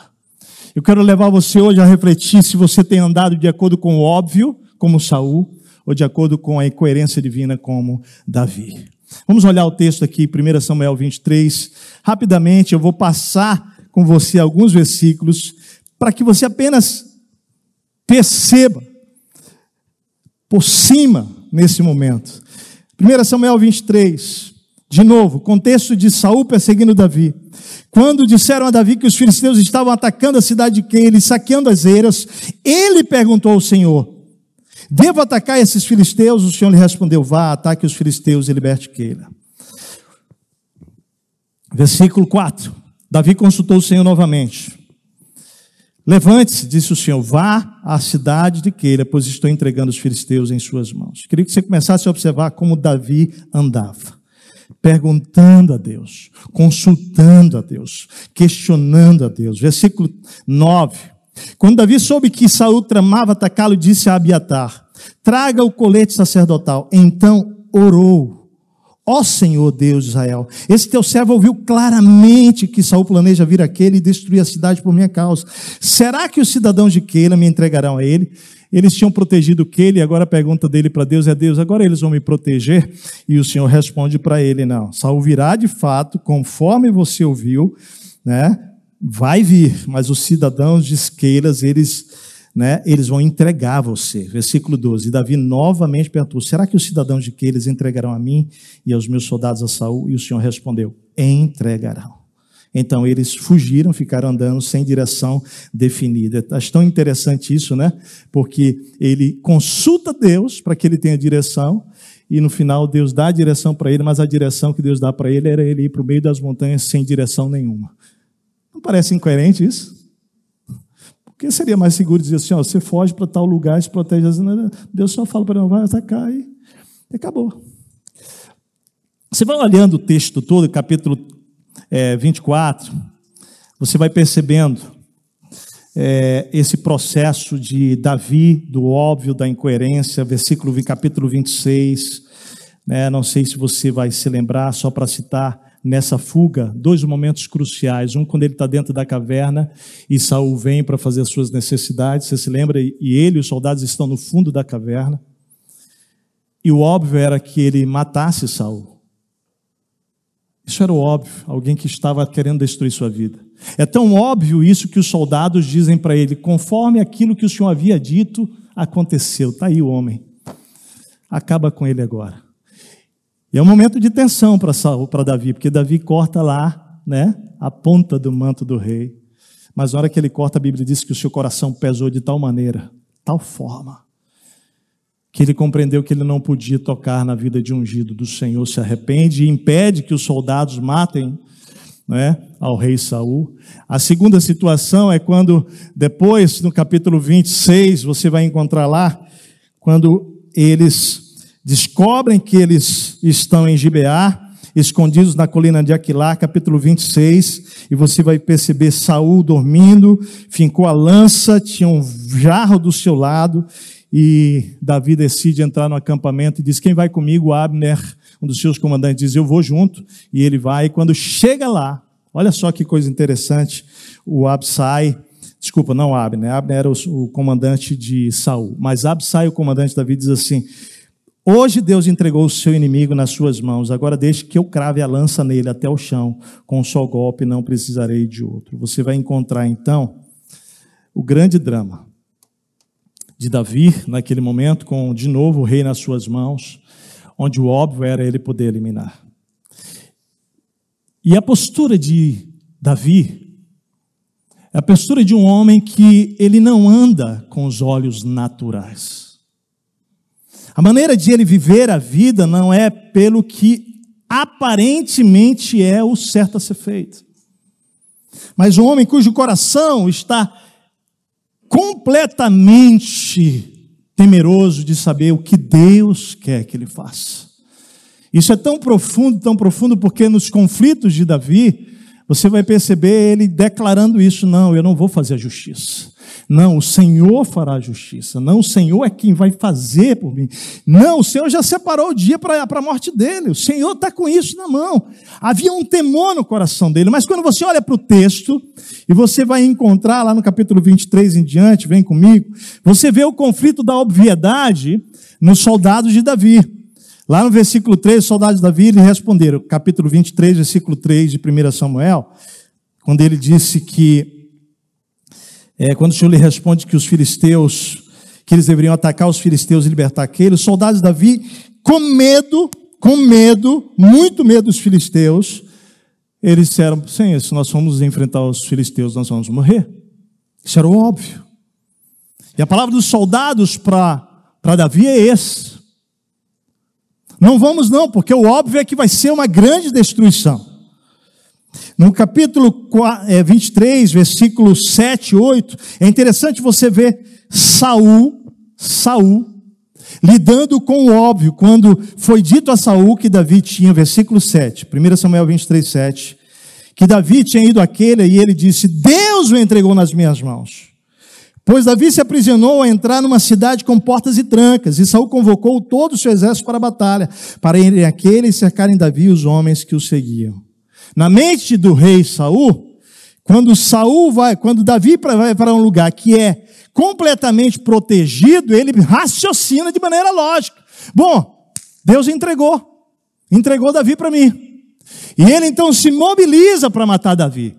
Eu quero levar você hoje a refletir se você tem andado de acordo com o óbvio, como Saul, ou de acordo com a incoerência divina, como Davi. Vamos olhar o texto aqui, 1 Samuel 23. Rapidamente, eu vou passar com você alguns versículos para que você apenas perceba por cima nesse momento. 1 Samuel 23, de novo, contexto de Saul perseguindo Davi. Quando disseram a Davi que os filisteus estavam atacando a cidade de Keila e saqueando as eiras, ele perguntou ao Senhor: Devo atacar esses filisteus? O Senhor lhe respondeu: Vá, ataque os filisteus e liberte Keila. Versículo 4. Davi consultou o Senhor novamente. Levante-se, disse o Senhor, vá à cidade de Keila, pois estou entregando os filisteus em suas mãos. Queria que você começasse a observar como Davi andava, perguntando a Deus, consultando a Deus, questionando a Deus. Versículo 9. Quando Davi soube que Saul tramava atacá-lo, disse a Abiatar: Traga o colete sacerdotal. Então orou Ó Senhor Deus de Israel, esse teu servo ouviu claramente que Saul planeja vir aquele e destruir a cidade por minha causa. Será que os cidadãos de Keila me entregarão a ele? Eles tinham protegido Keila e agora a pergunta dele para Deus é: Deus, agora eles vão me proteger? E o Senhor responde para ele: Não, Saul virá de fato, conforme você ouviu, né? Vai vir, mas os cidadãos de Keilas, eles né, eles vão entregar você. Versículo 12. Davi novamente perguntou: Será que os cidadãos de que eles entregarão a mim e aos meus soldados a Saul? E o Senhor respondeu: Entregarão. Então eles fugiram, ficaram andando sem direção definida. Acho tão interessante isso, né? Porque ele consulta Deus para que ele tenha direção, e no final Deus dá a direção para ele, mas a direção que Deus dá para ele era ele ir para o meio das montanhas sem direção nenhuma. Não parece incoerente isso? Porque seria mais seguro dizer assim: ó, você foge para tal lugar, se protege. Deus só fala para ele: vai atacar e acabou. Você vai olhando o texto todo, capítulo é, 24, você vai percebendo é, esse processo de Davi, do óbvio, da incoerência, versículo, capítulo 26. Né, não sei se você vai se lembrar, só para citar nessa fuga dois momentos cruciais. Um quando ele está dentro da caverna e Saul vem para fazer as suas necessidades. Você se lembra? E ele e os soldados estão no fundo da caverna. E o óbvio era que ele matasse Saul. Isso era o óbvio, alguém que estava querendo destruir sua vida. É tão óbvio isso que os soldados dizem para ele: conforme aquilo que o Senhor havia dito, aconteceu. Está aí o homem. Acaba com ele agora. E é um momento de tensão para Davi, porque Davi corta lá, né, a ponta do manto do rei. Mas na hora que ele corta, a Bíblia diz que o seu coração pesou de tal maneira, tal forma, que ele compreendeu que ele não podia tocar na vida de ungido do Senhor, se arrepende e impede que os soldados matem né, ao rei Saul. A segunda situação é quando, depois, no capítulo 26, você vai encontrar lá, quando eles descobrem que eles estão em Gibeá, escondidos na colina de Aquilá, capítulo 26, e você vai perceber Saul dormindo, fincou a lança, tinha um jarro do seu lado, e Davi decide entrar no acampamento e diz: Quem vai comigo? Abner, um dos seus comandantes, diz: Eu vou junto. E ele vai, e quando chega lá, olha só que coisa interessante, o Absai, desculpa, não Abner, Abner era o, o comandante de Saul, mas Absai, o comandante de Davi, diz assim: Hoje Deus entregou o seu inimigo nas suas mãos, agora deixe que eu crave a lança nele até o chão, com um só golpe não precisarei de outro. Você vai encontrar então o grande drama de Davi naquele momento, com de novo o rei nas suas mãos, onde o óbvio era ele poder eliminar. E a postura de Davi é a postura de um homem que ele não anda com os olhos naturais. A maneira de ele viver a vida não é pelo que aparentemente é o certo a ser feito. Mas um homem cujo coração está completamente temeroso de saber o que Deus quer que ele faça. Isso é tão profundo, tão profundo, porque nos conflitos de Davi, você vai perceber ele declarando isso: não, eu não vou fazer a justiça. Não, o Senhor fará a justiça. Não, o Senhor é quem vai fazer por mim. Não, o Senhor já separou o dia para a morte dele. O Senhor está com isso na mão. Havia um temor no coração dele. Mas quando você olha para o texto, e você vai encontrar lá no capítulo 23 em diante, vem comigo, você vê o conflito da obviedade nos soldados de Davi. Lá no versículo 3, os soldados de Davi lhe responderam, capítulo 23, versículo 3 de 1 Samuel, quando ele disse que é, quando o Senhor lhe responde que os filisteus, que eles deveriam atacar os filisteus e libertar aqueles, os soldados de Davi, com medo, com medo, muito medo dos filisteus, eles disseram: Senhor, se nós formos enfrentar os filisteus, nós vamos morrer. Isso era óbvio. E a palavra dos soldados para Davi é esse. Não vamos, não, porque o óbvio é que vai ser uma grande destruição. No capítulo 23, versículos 7 e 8, é interessante você ver Saul, Saul, lidando com o óbvio, quando foi dito a Saul que Davi tinha, versículo 7, 1 Samuel 23, 7, que Davi tinha ido àquele e ele disse: Deus o entregou nas minhas mãos. Pois Davi se aprisionou a entrar numa cidade com portas e trancas, e Saul convocou todo o seu exército para a batalha, para irem àquele e cercarem Davi e os homens que o seguiam. Na mente do rei Saul, quando Saul vai, quando Davi vai para um lugar que é completamente protegido, ele raciocina de maneira lógica. Bom, Deus entregou, entregou Davi para mim. E ele então se mobiliza para matar Davi,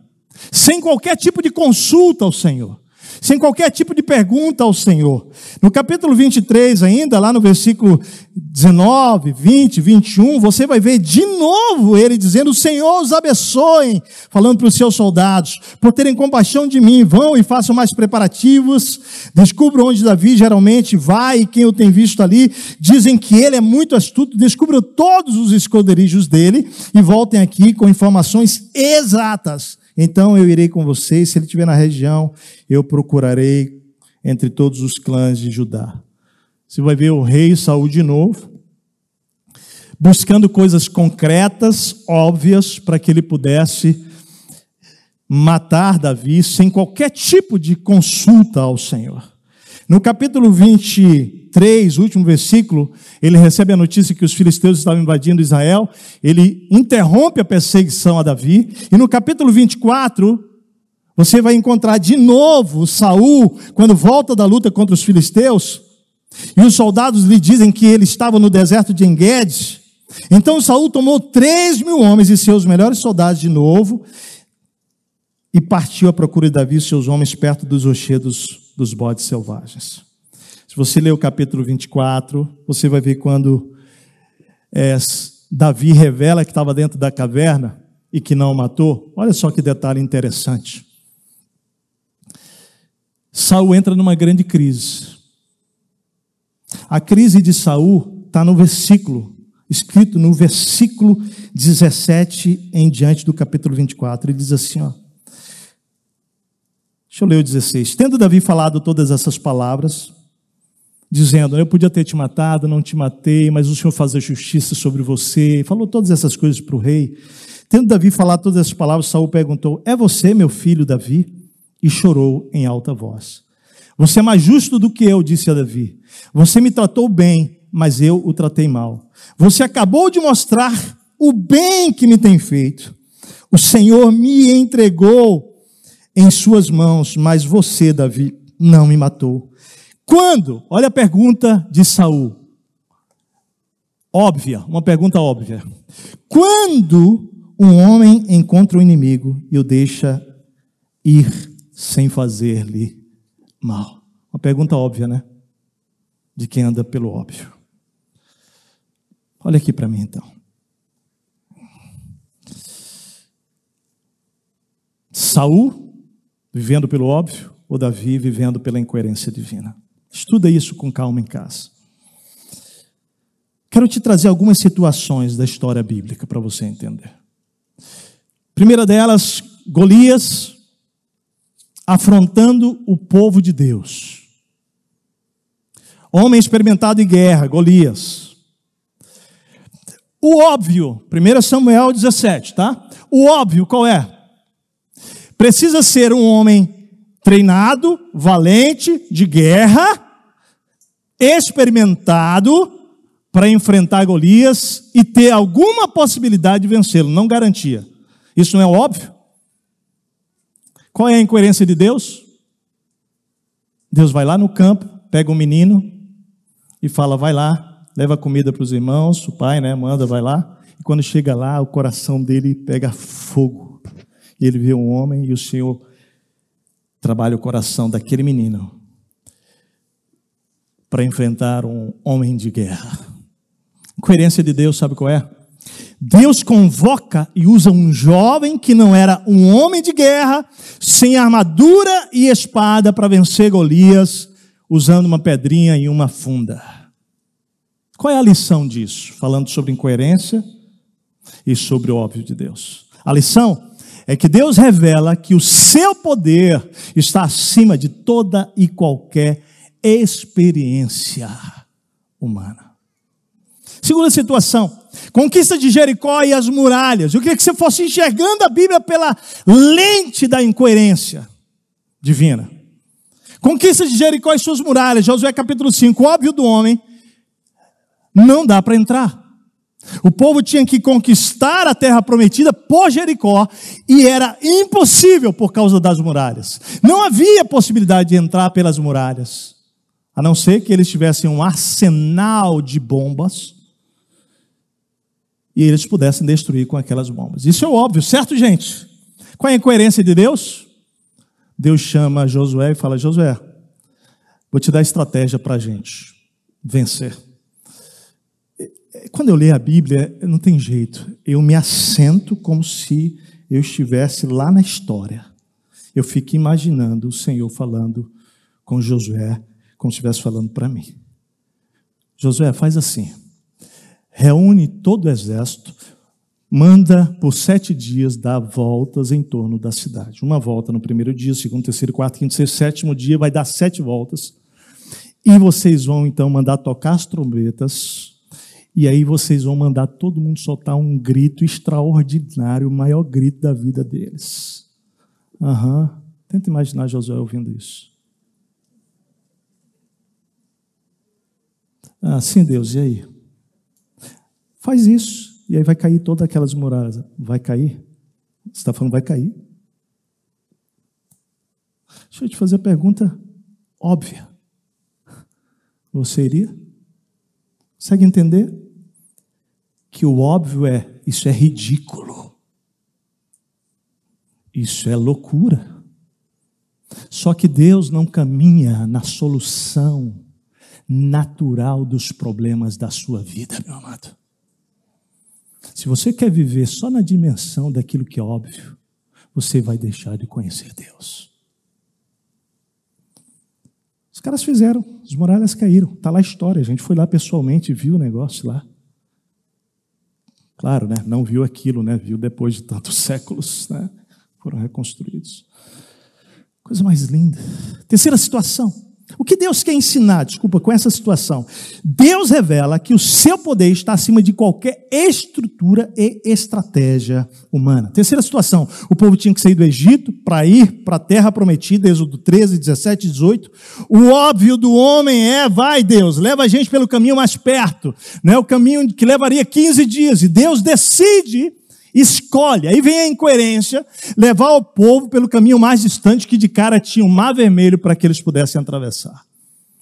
sem qualquer tipo de consulta ao Senhor sem qualquer tipo de pergunta ao Senhor. No capítulo 23, ainda, lá no versículo 19, 20, 21, você vai ver de novo ele dizendo: O Senhor os abençoe, falando para os seus soldados, por terem compaixão de mim, vão e façam mais preparativos, descubram onde Davi geralmente vai e quem o tem visto ali. Dizem que ele é muito astuto, descubram todos os esconderijos dele e voltem aqui com informações exatas então eu irei com vocês, se ele estiver na região, eu procurarei entre todos os clãs de Judá. Você vai ver o rei Saul de novo, buscando coisas concretas, óbvias, para que ele pudesse matar Davi sem qualquer tipo de consulta ao Senhor. No capítulo 23, último versículo, ele recebe a notícia que os filisteus estavam invadindo Israel, ele interrompe a perseguição a Davi, e no capítulo 24, você vai encontrar de novo Saul, quando volta da luta contra os filisteus, e os soldados lhe dizem que ele estava no deserto de Enguedes. Então Saul tomou três mil homens e seus melhores soldados de novo, e partiu à procura de Davi e seus homens perto dos rochedos dos bodes selvagens. Se você ler o capítulo 24, você vai ver quando é, Davi revela que estava dentro da caverna e que não o matou. Olha só que detalhe interessante. Saul entra numa grande crise. A crise de Saul está no versículo, escrito no versículo 17 em diante do capítulo 24. Ele diz assim: ó, Deixa eu ler o 16. Tendo Davi falado todas essas palavras, dizendo: Eu podia ter te matado, não te matei, mas o Senhor faz a justiça sobre você. Falou todas essas coisas para o rei. Tendo Davi falado todas essas palavras, Saul perguntou: É você, meu filho Davi? E chorou em alta voz. Você é mais justo do que eu, disse a Davi. Você me tratou bem, mas eu o tratei mal. Você acabou de mostrar o bem que me tem feito. O Senhor me entregou em suas mãos, mas você, Davi, não me matou. Quando? Olha a pergunta de Saul. Óbvia, uma pergunta óbvia. Quando um homem encontra o um inimigo e o deixa ir sem fazer-lhe mal? Uma pergunta óbvia, né? De quem anda pelo óbvio. Olha aqui para mim então. Saul vivendo pelo óbvio, ou Davi vivendo pela incoerência divina. Estuda isso com calma em casa. Quero te trazer algumas situações da história bíblica para você entender. Primeira delas, Golias afrontando o povo de Deus. Homem experimentado em guerra, Golias. O óbvio, 1 Samuel 17, tá? O óbvio qual é? Precisa ser um homem treinado, valente, de guerra, experimentado para enfrentar Golias e ter alguma possibilidade de vencê-lo, não garantia. Isso não é óbvio? Qual é a incoerência de Deus? Deus vai lá no campo, pega um menino e fala: vai lá, leva comida para os irmãos, o pai, né, manda, vai lá. E quando chega lá, o coração dele pega fogo. E ele vê um homem e o Senhor trabalha o coração daquele menino para enfrentar um homem de guerra. Coerência de Deus, sabe qual é? Deus convoca e usa um jovem que não era um homem de guerra, sem armadura e espada para vencer Golias, usando uma pedrinha e uma funda. Qual é a lição disso? Falando sobre incoerência e sobre o óbvio de Deus. A lição é que Deus revela que o seu poder está acima de toda e qualquer experiência humana. Segunda situação, conquista de Jericó e as muralhas. Eu queria que você fosse enxergando a Bíblia pela lente da incoerência divina. Conquista de Jericó e suas muralhas, Josué capítulo 5, óbvio do homem, não dá para entrar. O povo tinha que conquistar a terra prometida por Jericó e era impossível por causa das muralhas. Não havia possibilidade de entrar pelas muralhas, a não ser que eles tivessem um arsenal de bombas e eles pudessem destruir com aquelas bombas. Isso é óbvio, certo, gente? Qual é a incoerência de Deus? Deus chama Josué e fala: Josué, vou te dar estratégia para a gente vencer. Quando eu leio a Bíblia, não tem jeito. Eu me assento como se eu estivesse lá na história. Eu fico imaginando o Senhor falando com Josué, como se estivesse falando para mim. Josué, faz assim: reúne todo o exército, manda por sete dias dar voltas em torno da cidade. Uma volta no primeiro dia, segundo, terceiro, quarto, quinto, sexto, sétimo dia, vai dar sete voltas. E vocês vão então mandar tocar as trombetas e aí vocês vão mandar todo mundo soltar um grito extraordinário, o maior grito da vida deles. Aham. Uhum. Tenta imaginar Josué ouvindo isso. Ah, sim, Deus, e aí? Faz isso, e aí vai cair todas aquelas muralhas. Vai cair? Você está falando vai cair? Deixa eu te fazer a pergunta óbvia. Você iria? Consegue entender? Que o óbvio é: isso é ridículo. Isso é loucura. Só que Deus não caminha na solução natural dos problemas da sua vida, meu amado. Se você quer viver só na dimensão daquilo que é óbvio, você vai deixar de conhecer Deus. Os caras fizeram, as muralhas caíram. Está lá a história. A gente foi lá pessoalmente, viu o negócio lá. Claro, né? Não viu aquilo, né? Viu depois de tantos <laughs> séculos, né? Foram reconstruídos. Coisa mais linda. Terceira situação. O que Deus quer ensinar, desculpa, com essa situação? Deus revela que o seu poder está acima de qualquer estrutura e estratégia humana. Terceira situação: o povo tinha que sair do Egito para ir para a terra prometida, Êxodo 13, 17 e 18. O óbvio do homem é: vai, Deus, leva a gente pelo caminho mais perto, né? o caminho que levaria 15 dias, e Deus decide escolhe, aí vem a incoerência, levar o povo pelo caminho mais distante que de cara tinha um mar vermelho para que eles pudessem atravessar.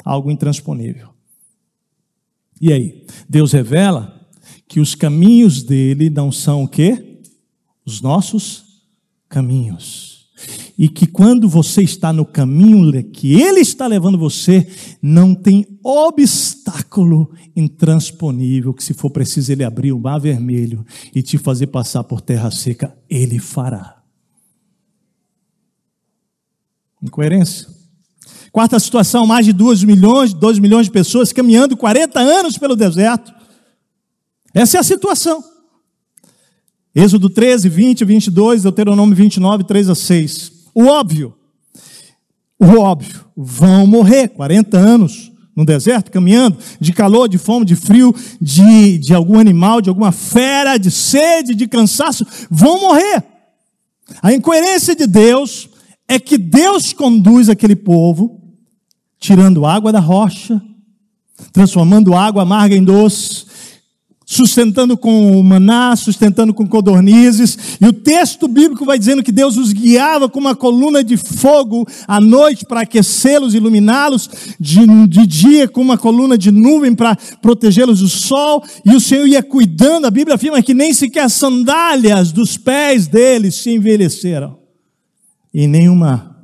Algo intransponível. E aí? Deus revela que os caminhos dele não são o quê? Os nossos caminhos e que quando você está no caminho que Ele está levando você, não tem obstáculo intransponível que, se for preciso, Ele abrir o mar vermelho e te fazer passar por terra seca, Ele fará. Incoerência. Quarta situação: mais de 2 milhões, 2 milhões de pessoas caminhando 40 anos pelo deserto. Essa é a situação. Êxodo 13, 20, 22, Deuteronômio 29, 3 a 6. O óbvio, o óbvio, vão morrer 40 anos no deserto, caminhando, de calor, de fome, de frio, de, de algum animal, de alguma fera, de sede, de cansaço, vão morrer. A incoerência de Deus é que Deus conduz aquele povo, tirando água da rocha, transformando água amarga em doce, sustentando com maná, sustentando com codornizes, e o texto bíblico vai dizendo que Deus os guiava com uma coluna de fogo à noite para aquecê-los, iluminá-los, de, de dia com uma coluna de nuvem para protegê-los do sol, e o Senhor ia cuidando, a Bíblia afirma que nem sequer as sandálias dos pés deles se envelheceram, e nenhuma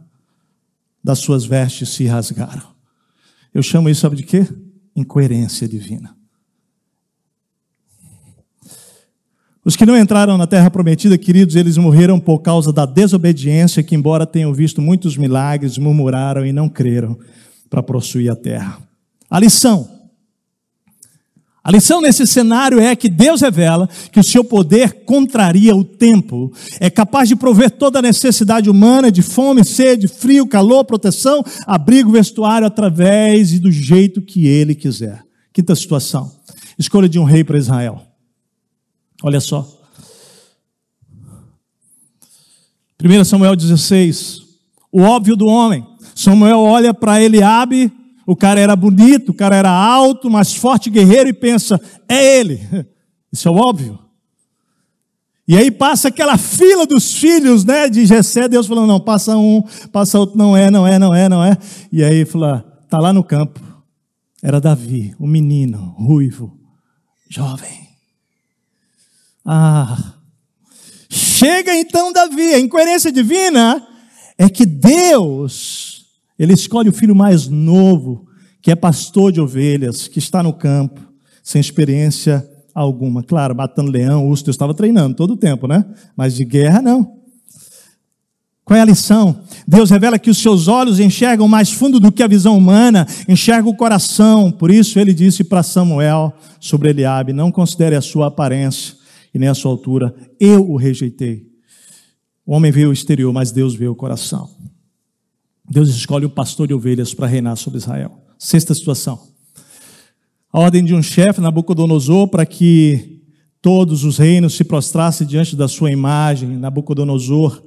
das suas vestes se rasgaram. Eu chamo isso, sabe de quê? Incoerência divina. Os que não entraram na terra prometida, queridos, eles morreram por causa da desobediência, que, embora tenham visto muitos milagres, murmuraram e não creram para possuir a terra. A lição. A lição nesse cenário é que Deus revela que o seu poder contraria o tempo, é capaz de prover toda a necessidade humana de fome, sede, frio, calor, proteção, abrigo, vestuário, através e do jeito que ele quiser. Quinta situação: escolha de um rei para Israel. Olha só. 1 Samuel 16. O óbvio do homem. Samuel olha para Eliabe, o cara era bonito, o cara era alto, mais forte, guerreiro, e pensa, é ele. <laughs> Isso é óbvio. E aí passa aquela fila dos filhos, né, de Jessé, Deus falando, não, passa um, passa outro, não é, não é, não é, não é. E aí fala, tá lá no campo. Era Davi, o menino, ruivo, jovem. Ah, chega então Davi. A incoerência divina é que Deus, ele escolhe o filho mais novo, que é pastor de ovelhas, que está no campo, sem experiência alguma. Claro, matando leão, urso, Deus estava treinando todo o tempo, né? Mas de guerra, não. Qual é a lição? Deus revela que os seus olhos enxergam mais fundo do que a visão humana, enxerga o coração. Por isso ele disse para Samuel sobre Eliabe: não considere a sua aparência, e nem a sua altura. Eu o rejeitei. O homem vê o exterior, mas Deus vê o coração. Deus escolhe o pastor de ovelhas para reinar sobre Israel. Sexta situação. A ordem de um chefe, Nabucodonosor, para que todos os reinos se prostrassem diante da sua imagem, Nabucodonosor,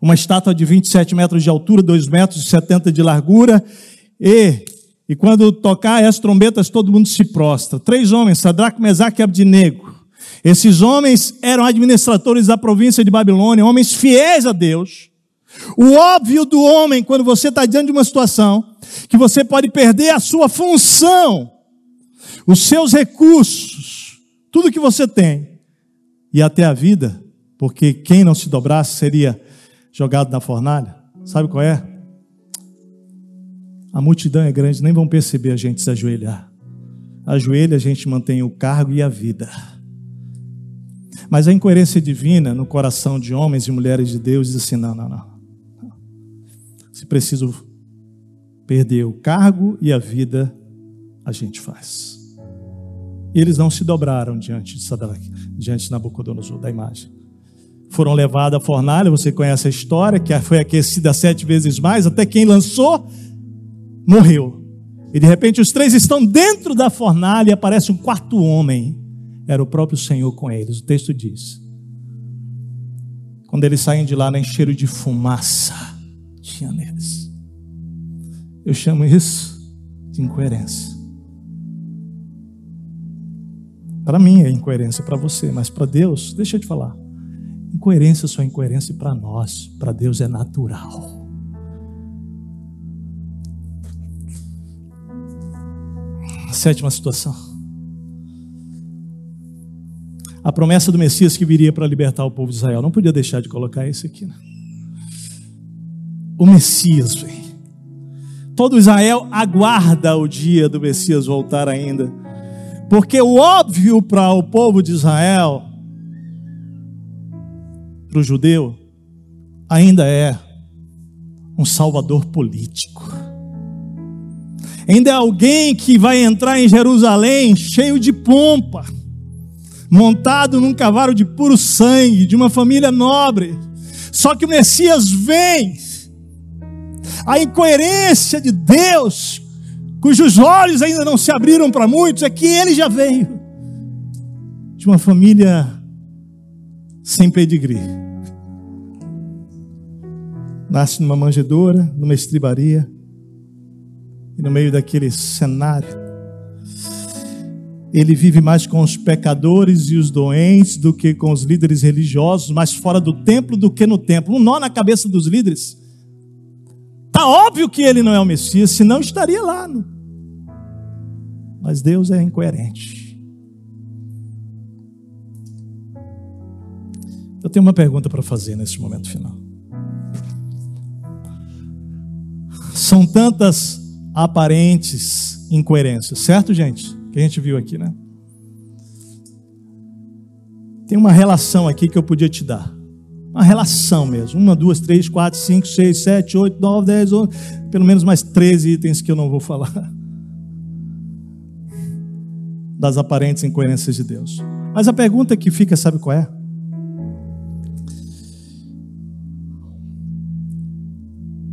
uma estátua de 27 metros de altura, 2 metros e 70 de largura, e, e quando tocar as trombetas, todo mundo se prostra. Três homens, Sadraque, Mesaque e Abdinego, esses homens eram administradores da província de Babilônia, homens fiéis a Deus. O óbvio do homem, quando você está diante de uma situação, que você pode perder a sua função, os seus recursos, tudo que você tem, e até a vida, porque quem não se dobrasse seria jogado na fornalha. Sabe qual é? A multidão é grande, nem vão perceber a gente se ajoelhar. Ajoelha, a gente mantém o cargo e a vida. Mas a incoerência divina no coração de homens e mulheres de Deus diz assim: não, não, não. Se preciso perder o cargo e a vida, a gente faz. E eles não se dobraram diante de Sadraque, diante de Nabucodonosor, da imagem. Foram levados à fornalha, você conhece a história, que foi aquecida sete vezes mais, até quem lançou morreu. E de repente os três estão dentro da fornalha e aparece um quarto homem era o próprio Senhor com eles. O texto diz: quando eles saem de lá, nem cheiro de fumaça tinha neles. Eu chamo isso de incoerência. Para mim é incoerência, para você, mas para Deus, deixa eu te falar. Incoerência só é incoerência para nós, para Deus é natural. Sétima situação a promessa do Messias que viria para libertar o povo de Israel. Não podia deixar de colocar isso aqui. Né? O Messias vem. Todo Israel aguarda o dia do Messias voltar ainda. Porque o óbvio para o povo de Israel, para o judeu, ainda é um salvador político. Ainda é alguém que vai entrar em Jerusalém cheio de pompa montado num cavalo de puro sangue, de uma família nobre. Só que o Messias vem. A incoerência de Deus, cujos olhos ainda não se abriram para muitos, é que ele já veio de uma família sem pedigree. nasce numa manjedoura, numa estribaria, e no meio daquele cenário, ele vive mais com os pecadores e os doentes do que com os líderes religiosos, mais fora do templo do que no templo. Um nó na cabeça dos líderes. Tá óbvio que ele não é o Messias, senão estaria lá. Mas Deus é incoerente. Eu tenho uma pergunta para fazer nesse momento final. São tantas aparentes incoerências, certo, gente? Que a gente viu aqui, né? Tem uma relação aqui que eu podia te dar. Uma relação mesmo. Uma, duas, três, quatro, cinco, seis, sete, oito, nove, dez, onze. Pelo menos mais 13 itens que eu não vou falar. <laughs> Das aparentes incoerências de Deus. Mas a pergunta que fica, sabe qual é?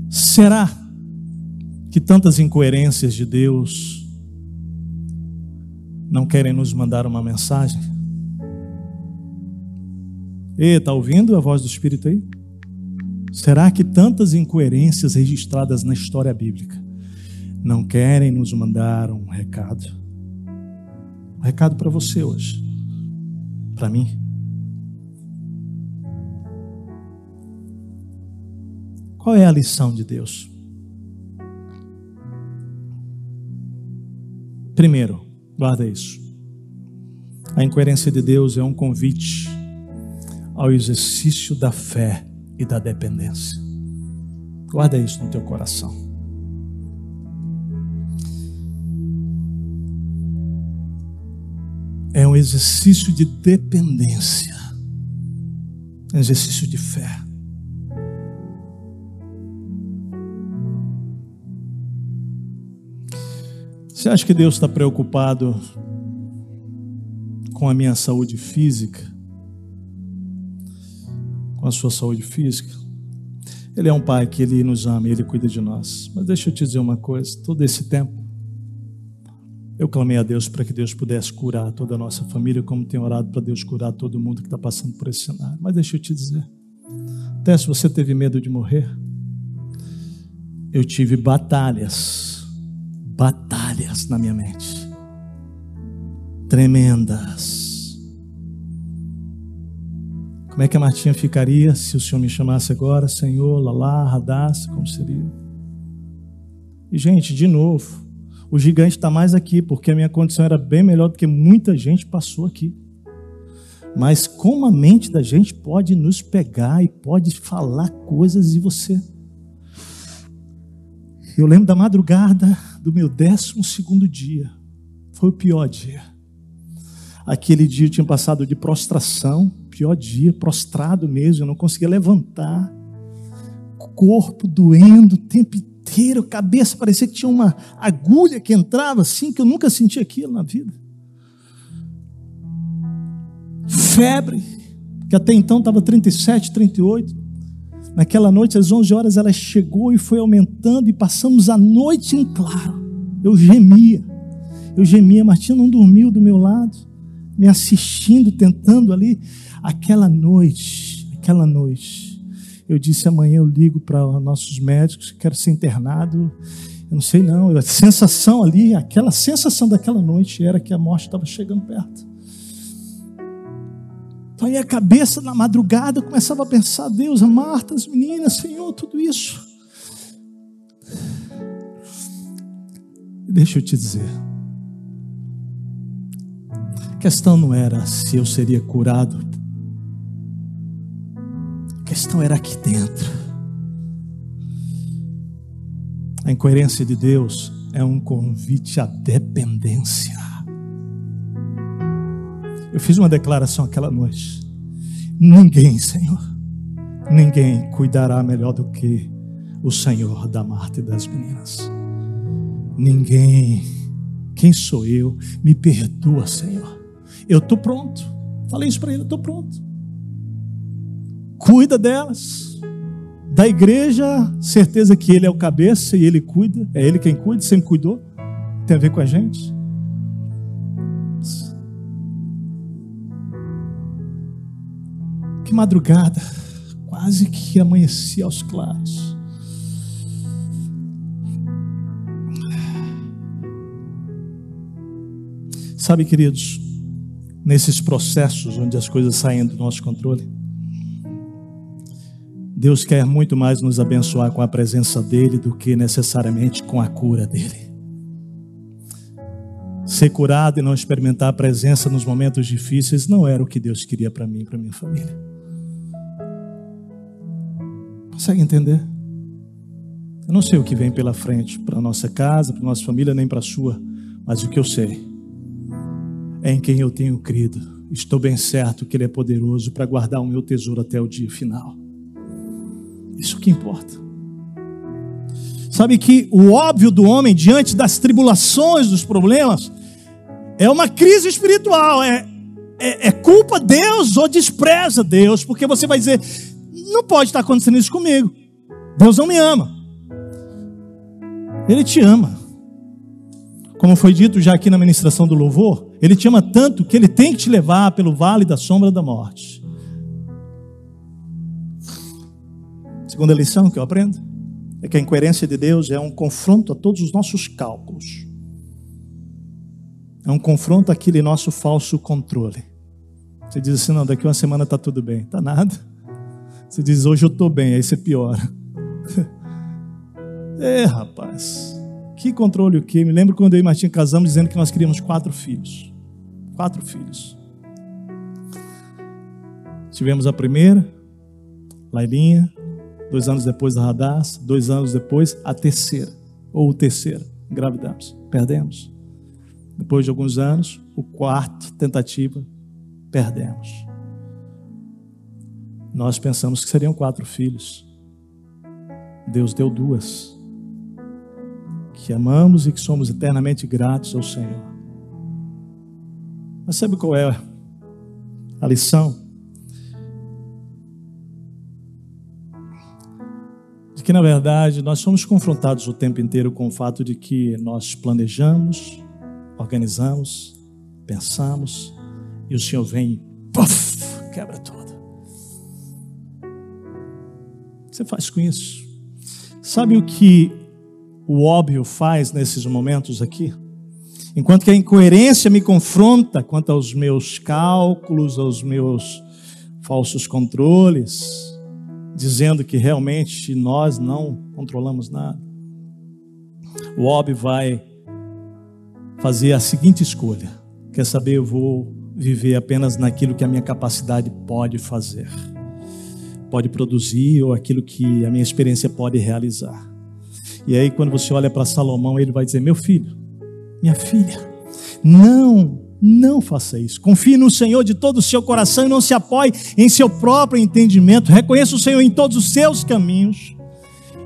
Será que tantas incoerências de Deus não querem nos mandar uma mensagem? Ei, está ouvindo a voz do Espírito aí? Será que tantas incoerências registradas na história bíblica não querem nos mandar um recado? Um recado para você hoje, para mim. Qual é a lição de Deus? Primeiro, Guarda isso. A incoerência de Deus é um convite ao exercício da fé e da dependência. Guarda isso no teu coração. É um exercício de dependência, um exercício de fé. Você acha que Deus está preocupado com a minha saúde física? Com a sua saúde física? Ele é um pai que ele nos ama, ele cuida de nós. Mas deixa eu te dizer uma coisa: todo esse tempo, eu clamei a Deus para que Deus pudesse curar toda a nossa família, como tenho orado para Deus curar todo mundo que está passando por esse cenário. Mas deixa eu te dizer: até se você teve medo de morrer, eu tive batalhas batalhas na minha mente. Tremendas. Como é que a Martinha ficaria se o Senhor me chamasse agora, Senhor, Lalá, Radassa, como seria? E, gente, de novo, o gigante está mais aqui, porque a minha condição era bem melhor do que muita gente passou aqui. Mas como a mente da gente pode nos pegar e pode falar coisas de você. Eu lembro da madrugada do meu décimo segundo dia. Foi o pior dia. Aquele dia eu tinha passado de prostração, pior dia, prostrado mesmo, eu não conseguia levantar. Corpo doendo o tempo inteiro, cabeça parecia que tinha uma agulha que entrava assim, que eu nunca senti aquilo na vida. Febre, que até então estava 37, 38. Naquela noite, às 11 horas, ela chegou e foi aumentando, e passamos a noite em claro. Eu gemia, eu gemia. Martinha não dormiu do meu lado, me assistindo, tentando ali. Aquela noite, aquela noite, eu disse: amanhã eu ligo para nossos médicos, quero ser internado. Eu não sei não, a sensação ali, aquela sensação daquela noite era que a morte estava chegando perto. Então aí a cabeça na madrugada começava a pensar, Deus, a Marta, as meninas, Senhor, tudo isso. Deixa eu te dizer. A questão não era se eu seria curado. A questão era aqui dentro. A incoerência de Deus é um convite à dependência. Eu fiz uma declaração aquela noite. Ninguém, Senhor, ninguém cuidará melhor do que o Senhor da Marta e das meninas. Ninguém. Quem sou eu? Me perdoa, Senhor. Eu estou pronto. Falei isso para ele, estou pronto. Cuida delas. Da igreja, certeza que ele é o cabeça e ele cuida. É ele quem cuida, sempre cuidou. Tem a ver com a gente. Que madrugada, quase que amanhecia aos claros. Sabe, queridos, nesses processos onde as coisas saem do nosso controle, Deus quer muito mais nos abençoar com a presença dEle do que necessariamente com a cura dEle. Ser curado e não experimentar a presença nos momentos difíceis não era o que Deus queria para mim e para minha família. Consegue entender? Eu não sei o que vem pela frente para nossa casa, para nossa família, nem para a sua, mas o que eu sei é em quem eu tenho crido. Estou bem certo que Ele é poderoso para guardar o meu tesouro até o dia final. Isso que importa. Sabe que o óbvio do homem diante das tribulações, dos problemas, é uma crise espiritual, é, é, é culpa Deus ou despreza Deus, porque você vai dizer: não pode estar acontecendo isso comigo. Deus não me ama. Ele te ama. Como foi dito já aqui na ministração do louvor, ele te ama tanto que ele tem que te levar pelo vale da sombra da morte. Segunda lição que eu aprendo é que a incoerência de Deus é um confronto a todos os nossos cálculos. É um confronto àquele nosso falso controle. Você diz assim: não, daqui uma semana está tudo bem. Está nada. Você diz: hoje eu estou bem, aí você piora. <laughs> é, rapaz. Que controle o quê? Me lembro quando eu e Martinha casamos dizendo que nós queríamos quatro filhos. Quatro filhos. Tivemos a primeira, Lailinha, dois anos depois a Radassa, dois anos depois a terceira, ou o terceiro, engravidamos, perdemos. Depois de alguns anos, o quarto tentativa, perdemos. Nós pensamos que seriam quatro filhos. Deus deu duas que amamos e que somos eternamente gratos ao Senhor. Mas sabe qual é a lição? De que, na verdade, nós somos confrontados o tempo inteiro com o fato de que nós planejamos, organizamos, pensamos, e o Senhor vem e puff, quebra tudo. Você faz com isso? Sabe o que o óbvio faz nesses momentos aqui. Enquanto que a incoerência me confronta quanto aos meus cálculos, aos meus falsos controles, dizendo que realmente nós não controlamos nada. O óbvio vai fazer a seguinte escolha: quer saber, eu vou viver apenas naquilo que a minha capacidade pode fazer, pode produzir ou aquilo que a minha experiência pode realizar. E aí, quando você olha para Salomão, ele vai dizer: Meu filho, minha filha, não, não faça isso. Confie no Senhor de todo o seu coração e não se apoie em seu próprio entendimento. Reconheça o Senhor em todos os seus caminhos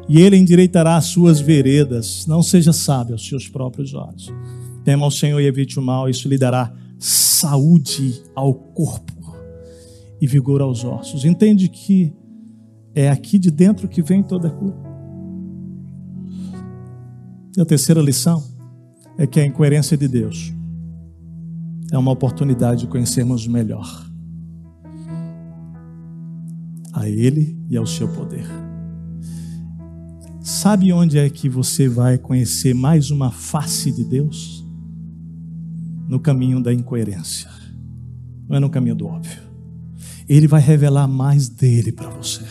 e ele endireitará as suas veredas. Não seja sábio aos seus próprios olhos. Tema ao Senhor e evite o mal, isso lhe dará saúde ao corpo e vigor aos ossos. Entende que é aqui de dentro que vem toda a cura. E a terceira lição é que a incoerência de Deus é uma oportunidade de conhecermos melhor a Ele e ao seu poder. Sabe onde é que você vai conhecer mais uma face de Deus? No caminho da incoerência, não é no caminho do óbvio. Ele vai revelar mais dele para você.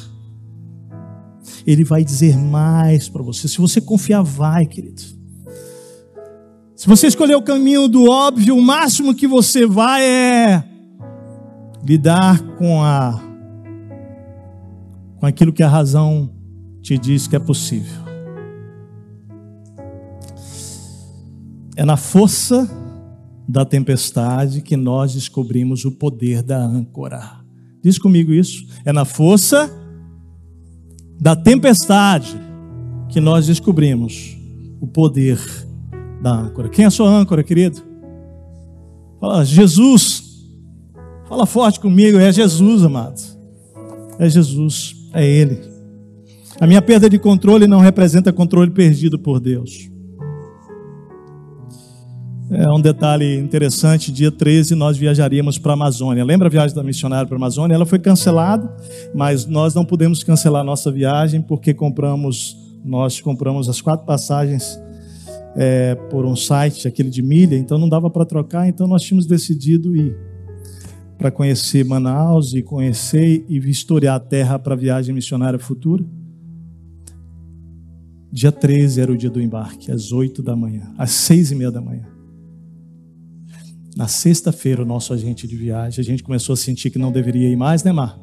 Ele vai dizer mais para você. Se você confiar, vai, querido. Se você escolher o caminho do óbvio, o máximo que você vai é lidar com a com aquilo que a razão te diz que é possível. É na força da tempestade que nós descobrimos o poder da âncora. Diz comigo isso. É na força da tempestade que nós descobrimos o poder da âncora. Quem é a sua âncora, querido? Fala, Jesus. Fala forte comigo, é Jesus, amado. É Jesus, é Ele. A minha perda de controle não representa controle perdido por Deus. É um detalhe interessante, dia 13 nós viajaríamos para a Amazônia. Lembra a viagem da missionária para a Amazônia? Ela foi cancelada, mas nós não pudemos cancelar a nossa viagem porque compramos, nós compramos as quatro passagens é, por um site, aquele de milha, então não dava para trocar, então nós tínhamos decidido ir para conhecer Manaus e conhecer e vistoriar a terra para a viagem missionária futura. Dia 13 era o dia do embarque, às 8 da manhã, às 6 e meia da manhã. Na sexta-feira, o nosso agente de viagem, a gente começou a sentir que não deveria ir mais, né, Mar?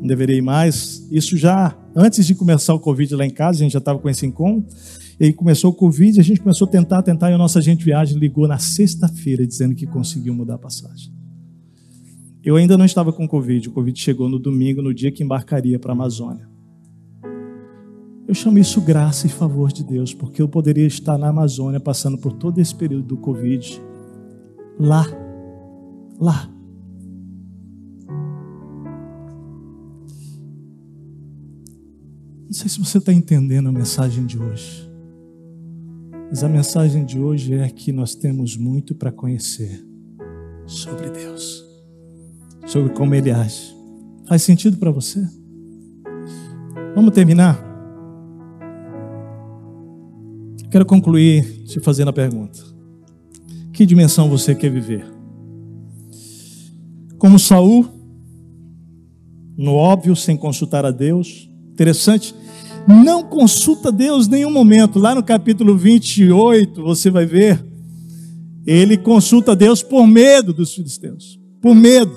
Não deveria ir mais. Isso já antes de começar o Covid lá em casa, a gente já estava com esse encontro. E aí começou o Covid, a gente começou a tentar, tentar, e o nosso agente de viagem ligou na sexta-feira dizendo que conseguiu mudar a passagem. Eu ainda não estava com Covid, o Covid chegou no domingo, no dia que embarcaria para a Amazônia. Eu chamo isso graça e favor de Deus, porque eu poderia estar na Amazônia passando por todo esse período do Covid lá, lá. Não sei se você está entendendo a mensagem de hoje, mas a mensagem de hoje é que nós temos muito para conhecer sobre Deus, sobre como Ele age. Faz sentido para você? Vamos terminar? Quero concluir te fazendo a pergunta. Que dimensão você quer viver? Como Saul, no óbvio, sem consultar a Deus. Interessante, não consulta Deus em nenhum momento. Lá no capítulo 28, você vai ver, ele consulta Deus por medo dos filisteus. Por medo.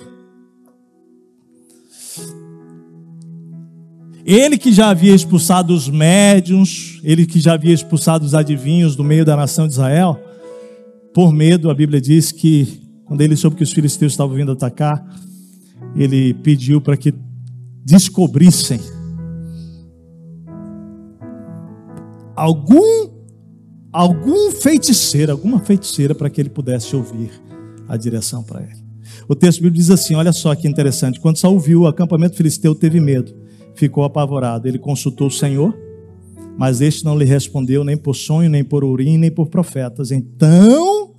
Ele que já havia expulsado os médiuns, ele que já havia expulsado os adivinhos do meio da nação de Israel, por medo, a Bíblia diz que quando ele soube que os filisteus estavam vindo atacar, ele pediu para que descobrissem algum algum feiticeiro, alguma feiticeira para que ele pudesse ouvir a direção para ele. O texto bíblico diz assim: olha só que interessante. Quando Saul viu o acampamento filisteu, teve medo, ficou apavorado. Ele consultou o Senhor, mas este não lhe respondeu nem por sonho, nem por urim, nem por profetas. Então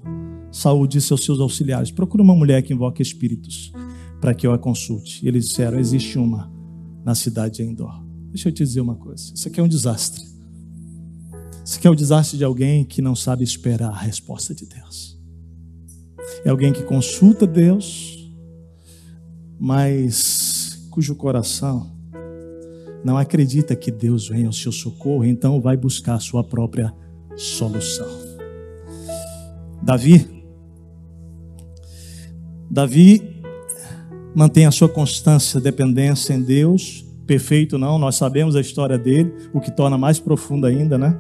Saúl disse aos seus auxiliares: Procura uma mulher que invoque espíritos para que eu a consulte. E eles disseram: Existe uma na cidade de Endor. Deixa eu te dizer uma coisa: isso aqui é um desastre. Isso aqui é o um desastre de alguém que não sabe esperar a resposta de Deus. É alguém que consulta Deus, mas cujo coração não acredita que Deus vem ao seu socorro, então vai buscar a sua própria solução. Davi Davi mantém a sua constância, dependência em Deus. Perfeito não, nós sabemos a história dele, o que torna mais profundo ainda, né?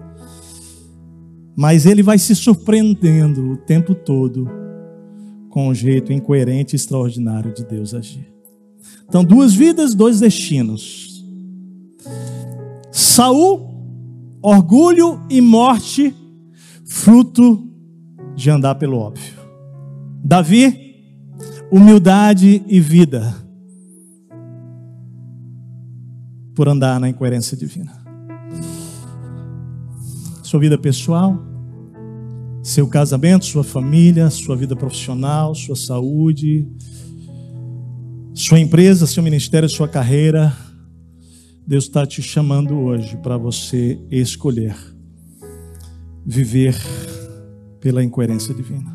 Mas ele vai se surpreendendo o tempo todo com o jeito incoerente e extraordinário de Deus agir. Então, duas vidas, dois destinos. Saul, orgulho e morte, fruto de andar pelo óbvio. Davi, humildade e vida por andar na incoerência divina. Sua vida pessoal, seu casamento, sua família, sua vida profissional, sua saúde, sua empresa, seu ministério, sua carreira. Deus está te chamando hoje para você escolher viver pela incoerência divina.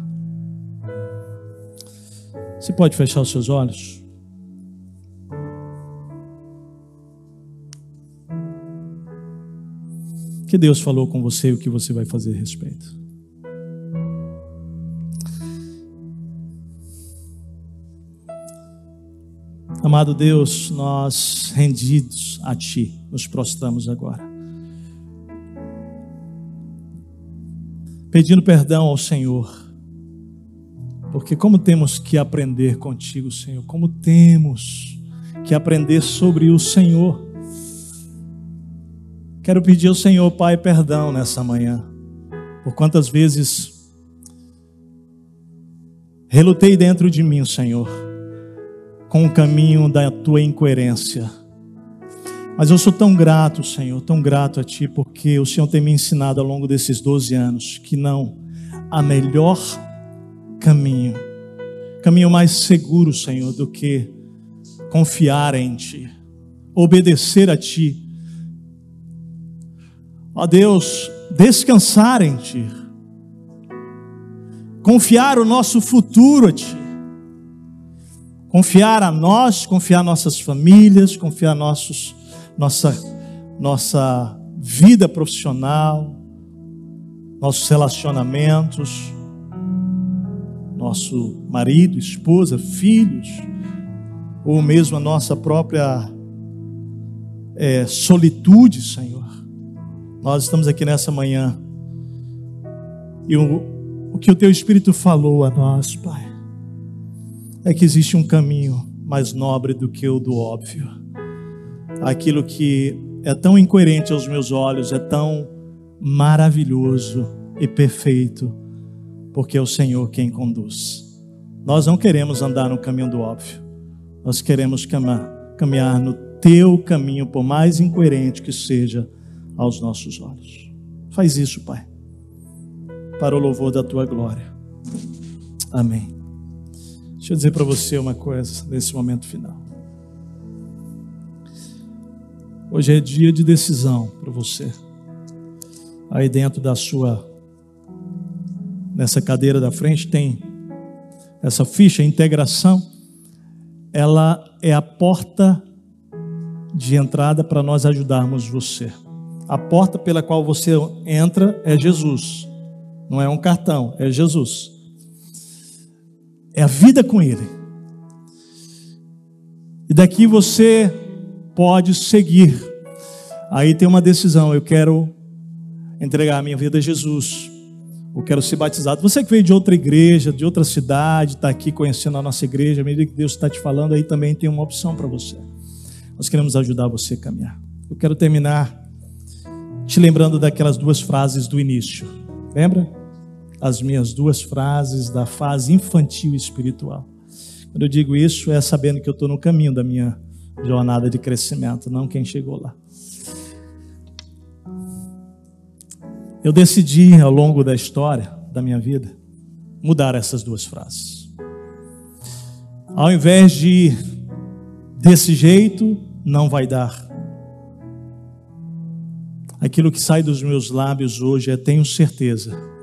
Você pode fechar os seus olhos? Que Deus falou com você e o que você vai fazer a respeito. Amado Deus, nós rendidos a Ti, nos prostramos agora. Pedindo perdão ao Senhor porque como temos que aprender contigo, Senhor, como temos que aprender sobre o Senhor. Quero pedir ao Senhor, Pai, perdão nessa manhã, por quantas vezes relutei dentro de mim, Senhor, com o caminho da tua incoerência. Mas eu sou tão grato, Senhor, tão grato a Ti, porque o Senhor tem me ensinado ao longo desses 12 anos que não, a melhor caminho, caminho mais seguro, Senhor, do que confiar em Ti, obedecer a Ti. Ó Deus, descansar em Ti, confiar o nosso futuro a Ti, confiar a nós, confiar nossas famílias, confiar nossos, nossa, nossa vida profissional, nossos relacionamentos, nosso marido, esposa, filhos, ou mesmo a nossa própria é, solitude, Senhor. Nós estamos aqui nessa manhã e o, o que o Teu Espírito falou a nós, Pai, é que existe um caminho mais nobre do que o do óbvio. Aquilo que é tão incoerente aos meus olhos, é tão maravilhoso e perfeito, porque é o Senhor quem conduz. Nós não queremos andar no caminho do óbvio, nós queremos caminhar no teu caminho, por mais incoerente que seja aos nossos olhos. Faz isso, Pai, para o louvor da tua glória. Amém. Deixa eu dizer para você uma coisa nesse momento final. Hoje é dia de decisão para você. Aí dentro da sua nessa cadeira da frente tem essa ficha integração. Ela é a porta de entrada para nós ajudarmos você. A porta pela qual você entra é Jesus. Não é um cartão, é Jesus. É a vida com Ele. E daqui você pode seguir. Aí tem uma decisão. Eu quero entregar a minha vida a Jesus. Eu quero ser batizado. Você que veio de outra igreja, de outra cidade, está aqui conhecendo a nossa igreja, à medida que Deus está te falando, aí também tem uma opção para você. Nós queremos ajudar você a caminhar. Eu quero terminar te lembrando daquelas duas frases do início. Lembra? As minhas duas frases da fase infantil espiritual. Quando eu digo isso, é sabendo que eu estou no caminho da minha jornada de crescimento, não quem chegou lá. Eu decidi ao longo da história da minha vida mudar essas duas frases. Ao invés de desse jeito, não vai dar. Aquilo que sai dos meus lábios hoje é tenho certeza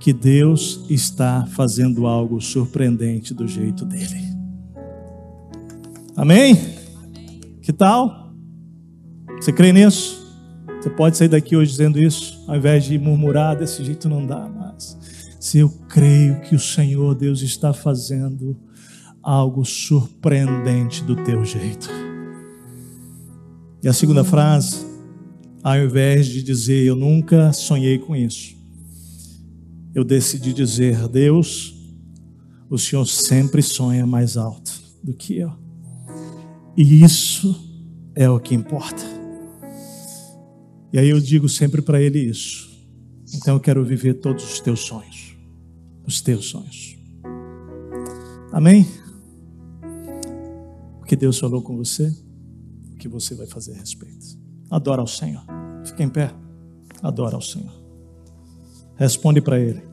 que Deus está fazendo algo surpreendente do jeito dele. Amém? Que tal? Você crê nisso? Você pode sair daqui hoje dizendo isso, ao invés de murmurar, desse jeito não dá mais. Se eu creio que o Senhor Deus está fazendo algo surpreendente do teu jeito. E a segunda frase, ao invés de dizer eu nunca sonhei com isso, eu decidi dizer, Deus, o Senhor sempre sonha mais alto do que eu. E isso é o que importa. E aí eu digo sempre para ele isso. Então eu quero viver todos os teus sonhos. Os teus sonhos. Amém? O que Deus falou com você, o que você vai fazer a respeito. Adora ao Senhor. Fique em pé. Adora ao Senhor. Responde para Ele.